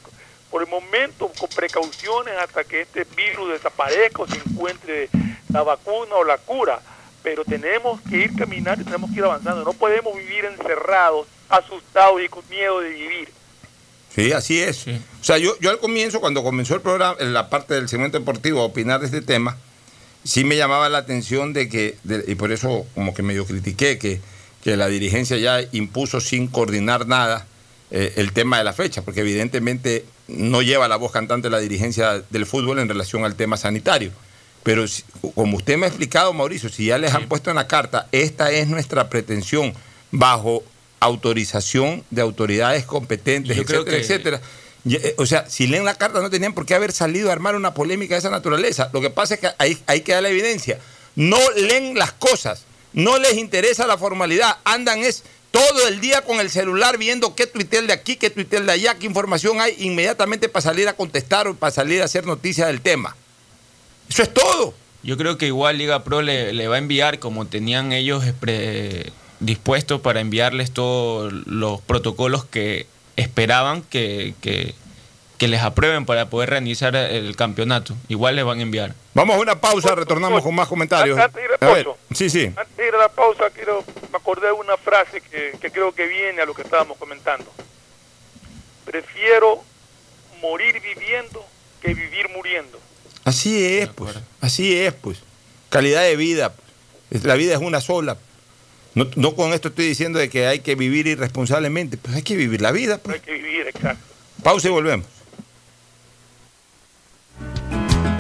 Por el momento, con precauciones hasta que este virus desaparezca o se encuentre la vacuna o la cura. Pero tenemos que ir caminando y tenemos que ir avanzando. No podemos vivir encerrados, asustados y con miedo de vivir. Sí, así es. O sea, yo, yo al comienzo, cuando comenzó el programa, en la parte del segmento deportivo, a opinar de este tema, sí me llamaba la atención de que, de- y por eso como que medio critiqué, que, que la dirigencia ya impuso sin coordinar nada eh, el tema de la fecha, porque evidentemente no lleva la voz cantante la dirigencia del fútbol en relación al tema sanitario. Pero si- como usted me ha explicado, Mauricio, si ya les han puesto en la carta, esta es nuestra pretensión bajo autorización de autoridades competentes, Yo creo etcétera, que- etcétera. Eh, O sea, si leen la carta no tenían por qué haber salido a armar una polémica de esa naturaleza. Lo que pasa es que ahí, ahí queda la evidencia. No leen las cosas, no les interesa la formalidad, andan es todo el día con el celular viendo qué tuitea el de aquí, qué tuitea el de allá, qué información hay, inmediatamente para salir a contestar o para salir a hacer noticia del tema. Eso es todo. Yo creo que igual Liga Pro le, va a enviar, como tenían ellos dispuestos para enviarles todos los protocolos que esperaban que- que les aprueben para poder realizar el campeonato. Igual les van a enviar. Vamos a una pausa, retornamos con más comentarios. Antes de ir A ver, pozo. sí, sí. Antes de ir a la pausa, quiero, me acordé de una frase que, que creo que viene a lo que estábamos comentando. Prefiero morir viviendo que vivir muriendo. Así es, pues. Así es, pues. Calidad de vida. pues. La vida es una sola. No, no con esto estoy diciendo de que hay que vivir irresponsablemente. Pues hay que vivir la vida. pues. Hay que vivir, exacto. Pausa y volvemos.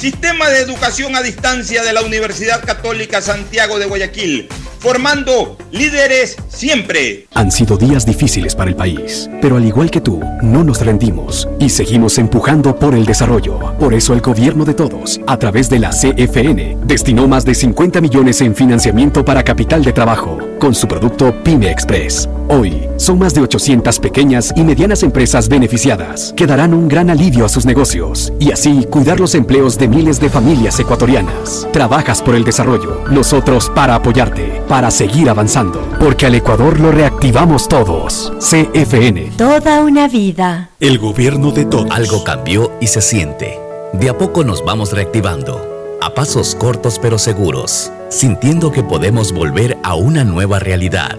Sistema de educación a distancia de la Universidad Católica Santiago de Guayaquil, formando líderes siempre. Han sido días difíciles para el país, pero al igual que tú, no nos rendimos y seguimos empujando por el desarrollo. Por eso el gobierno de todos, a través de la CFN, destinó más de 50 millones en financiamiento para capital de trabajo, con su producto Pyme Express. Hoy, son más de 800 pequeñas y medianas empresas beneficiadas, que darán un gran alivio a sus negocios y así cuidar los empleos de miles de familias ecuatorianas. Trabajas por el desarrollo, nosotros para apoyarte, para seguir avanzando, porque al Ecuador lo reactivamos todos. CFN. Toda una vida. El gobierno de todos. Algo cambió y se siente. De a poco nos vamos reactivando. A pasos cortos pero seguros. Sintiendo que podemos volver a una nueva realidad.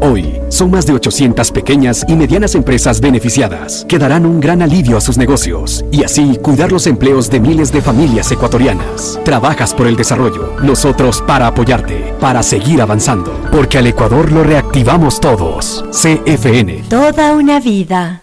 Hoy son más de 800 pequeñas y medianas empresas beneficiadas que darán un gran alivio a sus negocios y así cuidar los empleos de miles de familias ecuatorianas. Trabajas por el desarrollo, nosotros para apoyarte, para seguir avanzando, porque al Ecuador lo reactivamos todos. CFN. Toda una vida.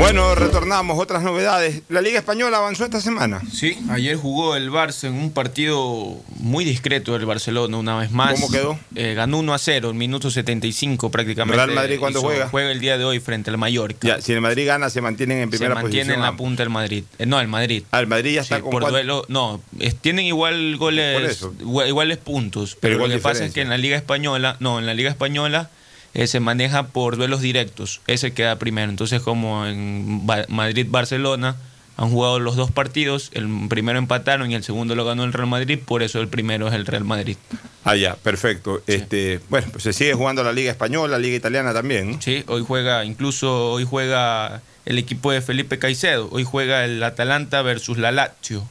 Bueno, retornamos. Otras novedades. ¿La Liga Española avanzó esta semana? Sí, ayer jugó el Barça en un partido muy discreto del Barcelona una vez más. ¿Cómo quedó? Eh, ganó 1 a 0, en minuto 75 prácticamente. ¿Real Madrid cuándo juega? Juega el día de hoy frente al Mallorca. Ya, si el Madrid gana, se mantienen en Se primera posición. en la punta el Madrid. Eh, no, el Madrid. Ah, el Madrid ya está Sí, con por duelo. No, es- tienen igual goles, iguales puntos. Pero Pero, igual lo que pasa es que en la Liga Española, no, en la Liga Española eh, se maneja por duelos directos. Ese queda primero. Entonces, como en Ba- Madrid-Barcelona han jugado los dos partidos, el primero empataron y el segundo lo ganó el Real Madrid, por eso el primero es el Real Madrid. Ah, ya, perfecto. Este, bueno, pues se sigue jugando la Liga Española, la Liga Italiana también. ¿no? Sí, hoy juega, incluso hoy juega el equipo de Felipe Caicedo. Hoy juega el Atalanta versus la Lazio.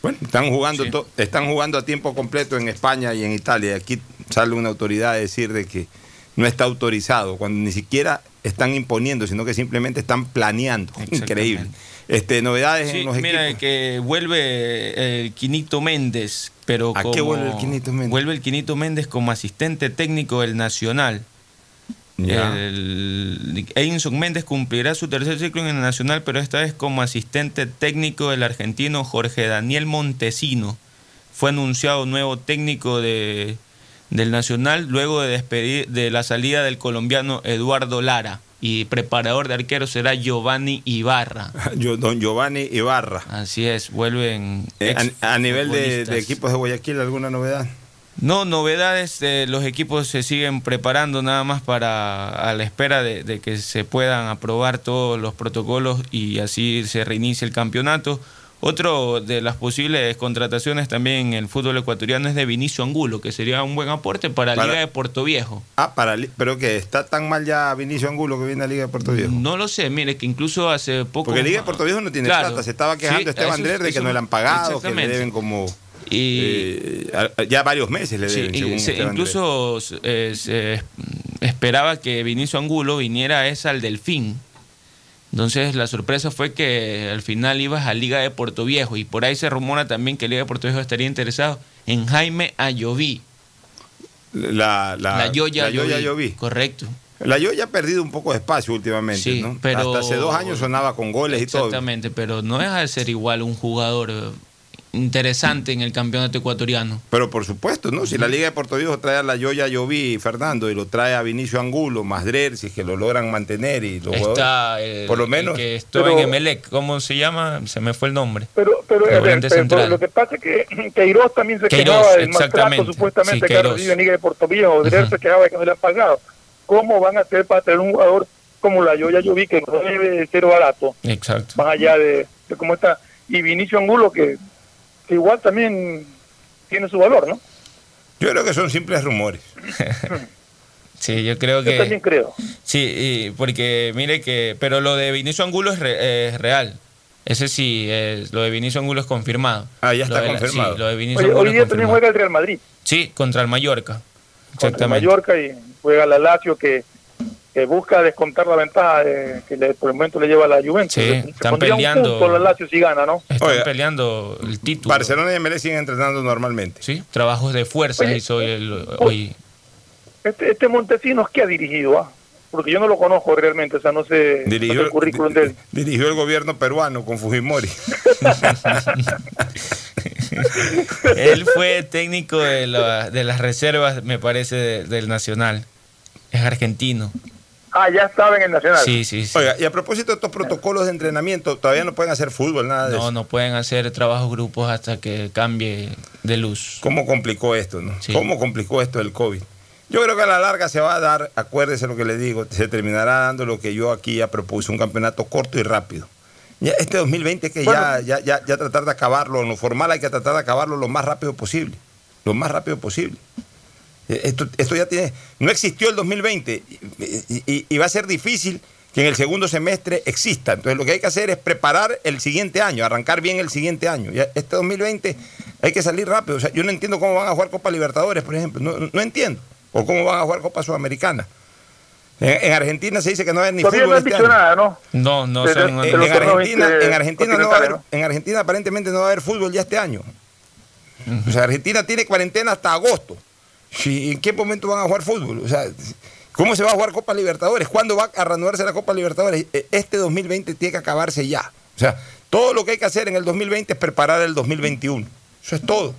Bueno, están jugando, están jugando a tiempo completo en España y en Italia. Aquí sale una autoridad a decir de que no está autorizado, cuando ni siquiera están imponiendo, sino que simplemente están planeando. Increíble. Este, novedades Sí, en los mira equipos. que vuelve el Quinito Méndez, pero ¿A como, qué vuelve el Quinito Méndez? Vuelve el Quinito Méndez como asistente técnico del Nacional. Ya. El Edinson Méndez cumplirá su tercer ciclo en el Nacional, pero esta vez como asistente técnico del argentino Jorge Daniel Montesino. Fue anunciado nuevo técnico de, del Nacional luego de despedir de la salida del colombiano Eduardo Lara. Y preparador de arquero será Giovanni Ibarra. Don Giovanni Ibarra. Así es, vuelven. Eh, a, a nivel de equipos de Guayaquil, ¿alguna novedad? No, novedades, eh, los equipos se siguen preparando nada más para a la espera de, de que se puedan aprobar todos los protocolos y así se reinicie el campeonato. Otro de las posibles contrataciones también en el fútbol ecuatoriano es de Vinicio Angulo, que sería un buen aporte para la Liga de Puerto Viejo. Ah, para, pero que está tan mal ya Vinicio Angulo que viene a Liga de Puerto Viejo. No lo sé, mire que incluso hace poco... Porque Liga de Puerto Viejo no tiene Claro. plata. Se estaba quejando Sí, Esteban Drer de que eso- no le han pagado, que le deben como. Y- eh, ya varios meses le Sí, deben. según se- Drer. incluso eh, se esperaba que Vinicio Angulo viniera esa al Delfín. Entonces la sorpresa fue que al final ibas a Liga de Puerto Viejo y por ahí se rumora también que Liga de Puerto Viejo estaría interesado en Jaime Ayoví. La, la, La Yoya la Yoya Ayoví. Yoví. Correcto. La Yoya ha perdido un poco de espacio últimamente, Sí, ¿no? pero- Hasta hace dos años sonaba con goles y todo. Exactamente, pero no deja de ser igual un jugador interesante en el campeonato ecuatoriano. Pero por supuesto, ¿no? Si la Liga de Puerto Viejo trae a la Yoya Yoví Fernando y lo trae a Vinicio Angulo, más Drer, si es que lo logran mantener y los Está el, por lo el menos. que estuvo Pero- en Emelec, ¿cómo se llama? Se me fue el nombre. Pero, pero, El ver, pero- lo que pasa es que Queiroz también se Queiroz, quejaba del maltrato supuestamente Sí, que ha Queiroz. recibido en Liga de Puerto Viejo. Drer se quejaba de que no le han pagado. ¿Cómo van a hacer para tener un jugador como la Yoya Yo vi que no debe de ser barato, Exacto. más allá de, de cómo está? Y Vinicio Angulo, que, que igual también tiene su valor, ¿no? Yo creo que son simples rumores. Sí, yo creo que... Yo también creo. Sí, y porque mire que... Pero lo de Vinicio Angulo es, re- es real. Ese sí, es, lo de Vinicio Angulo es confirmado. Ah, ya Lo está de confirmado. sí, lo de Vinicio Oye, Angulo hoy día también juega el Real Madrid Sí, contra el Mallorca. contra el. Mallorca y juega la Lazio que, que busca descontar la ventaja de- que le- por el momento le lleva a la Juventus. Sí, Se están peleando. la Lazio si gana, ¿no? Están Oiga, peleando el título. Barcelona y Emelec siguen entrenando normalmente. Sí, trabajos de fuerza Oye, hizo el- hoy. Este, este Montesinos, ¿qué ha dirigido? ah? Porque yo no lo conozco realmente, o sea, no sé, no sé Dirigió, el currículum de él. dirigió el gobierno peruano con Fujimori. Él fue técnico de, la- de las reservas, me parece, de- del Nacional. Es argentino. Ah, ya estaba en el Nacional. Sí, sí, sí. Oiga, y a propósito de estos protocolos de entrenamiento, todavía no pueden hacer fútbol, nada de No, eso. no pueden hacer trabajos grupos hasta que cambie de luz. ¿Cómo complicó esto, no? Sí. ¿Cómo complicó esto el COVID? Yo creo que a la larga se va a dar, acuérdese lo que le digo, se terminará dando lo que yo aquí ya propuse, un campeonato corto y rápido. Ya este 2020 que ya, ya, ya, ya tratar de acabarlo, en lo formal hay que tratar de acabarlo lo más rápido posible. Lo más rápido posible. Esto, esto ya tiene. No existió el 2020 y, y- y va a ser difícil que en el segundo semestre exista. Entonces lo que hay que hacer es preparar el siguiente año, arrancar bien el siguiente año. Ya este 2020 hay que salir rápido. O sea, yo no entiendo cómo van a jugar Copa Libertadores, por ejemplo. No, no- no entiendo. O cómo van a jugar Copa Sudamericana. En, en Argentina se dice que no hay ni Todavía no fútbol este dicho año. nada, ¿no? No, no de- En, Argentina, este, en, Argentina no va a haber, en Argentina aparentemente no va a haber fútbol ya este año. O sea, Argentina tiene cuarentena hasta agosto. Sí, ¿En qué momento van a jugar fútbol? O sea, ¿cómo se va a jugar Copa Libertadores? ¿Cuándo va a reanudarse la Copa Libertadores? Eh, Este 2020 tiene que acabarse ya. O sea, todo lo que hay que hacer en el 2020 es preparar el 2021. Eso es todo.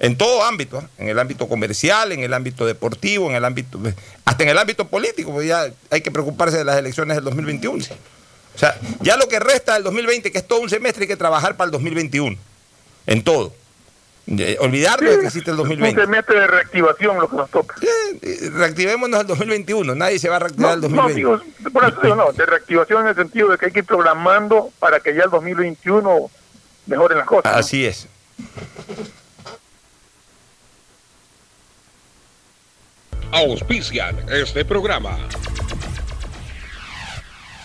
En todo ámbito, ¿ah? en el ámbito comercial, en el ámbito deportivo, en el ámbito, hasta en el ámbito político, porque ya hay que preocuparse de las elecciones del 2021. O sea, ya lo que resta del 2020, que es todo un semestre, hay que trabajar para el 2021. En todo. Eh, olvidarnos de que existe el Un 2020. semestre de reactivación lo que nos toca. Eh, reactivémonos el 2021. Nadie se va a reactivar el No, 2020. digo, por eso digo, no, de reactivación en el sentido de que hay que ir programando para que ya el 2021 mejoren las cosas. ¿no? Así es. auspician este programa.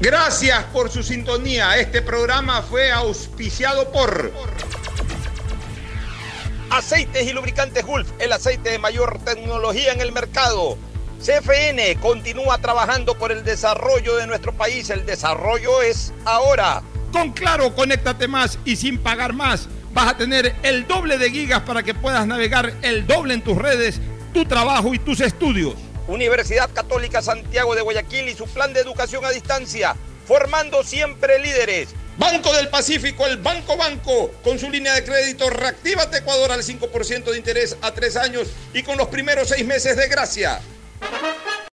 Gracias por su sintonía. Este programa fue auspiciado por Aceites y Lubricantes Gulf, el aceite de mayor tecnología en el mercado. CFN continúa trabajando por el desarrollo de nuestro país. El desarrollo es ahora. Con Claro, conéctate más y sin pagar más. Vas a tener el doble de gigas para que puedas navegar el doble en tus redes, tu trabajo y tus estudios. Universidad Católica Santiago de Guayaquil y su plan de educación a distancia, formando siempre líderes. Banco del Pacífico, el Banco Banco, con su línea de crédito Reactívate Ecuador al 5% de interés a tres años y con los primeros seis meses de gracia.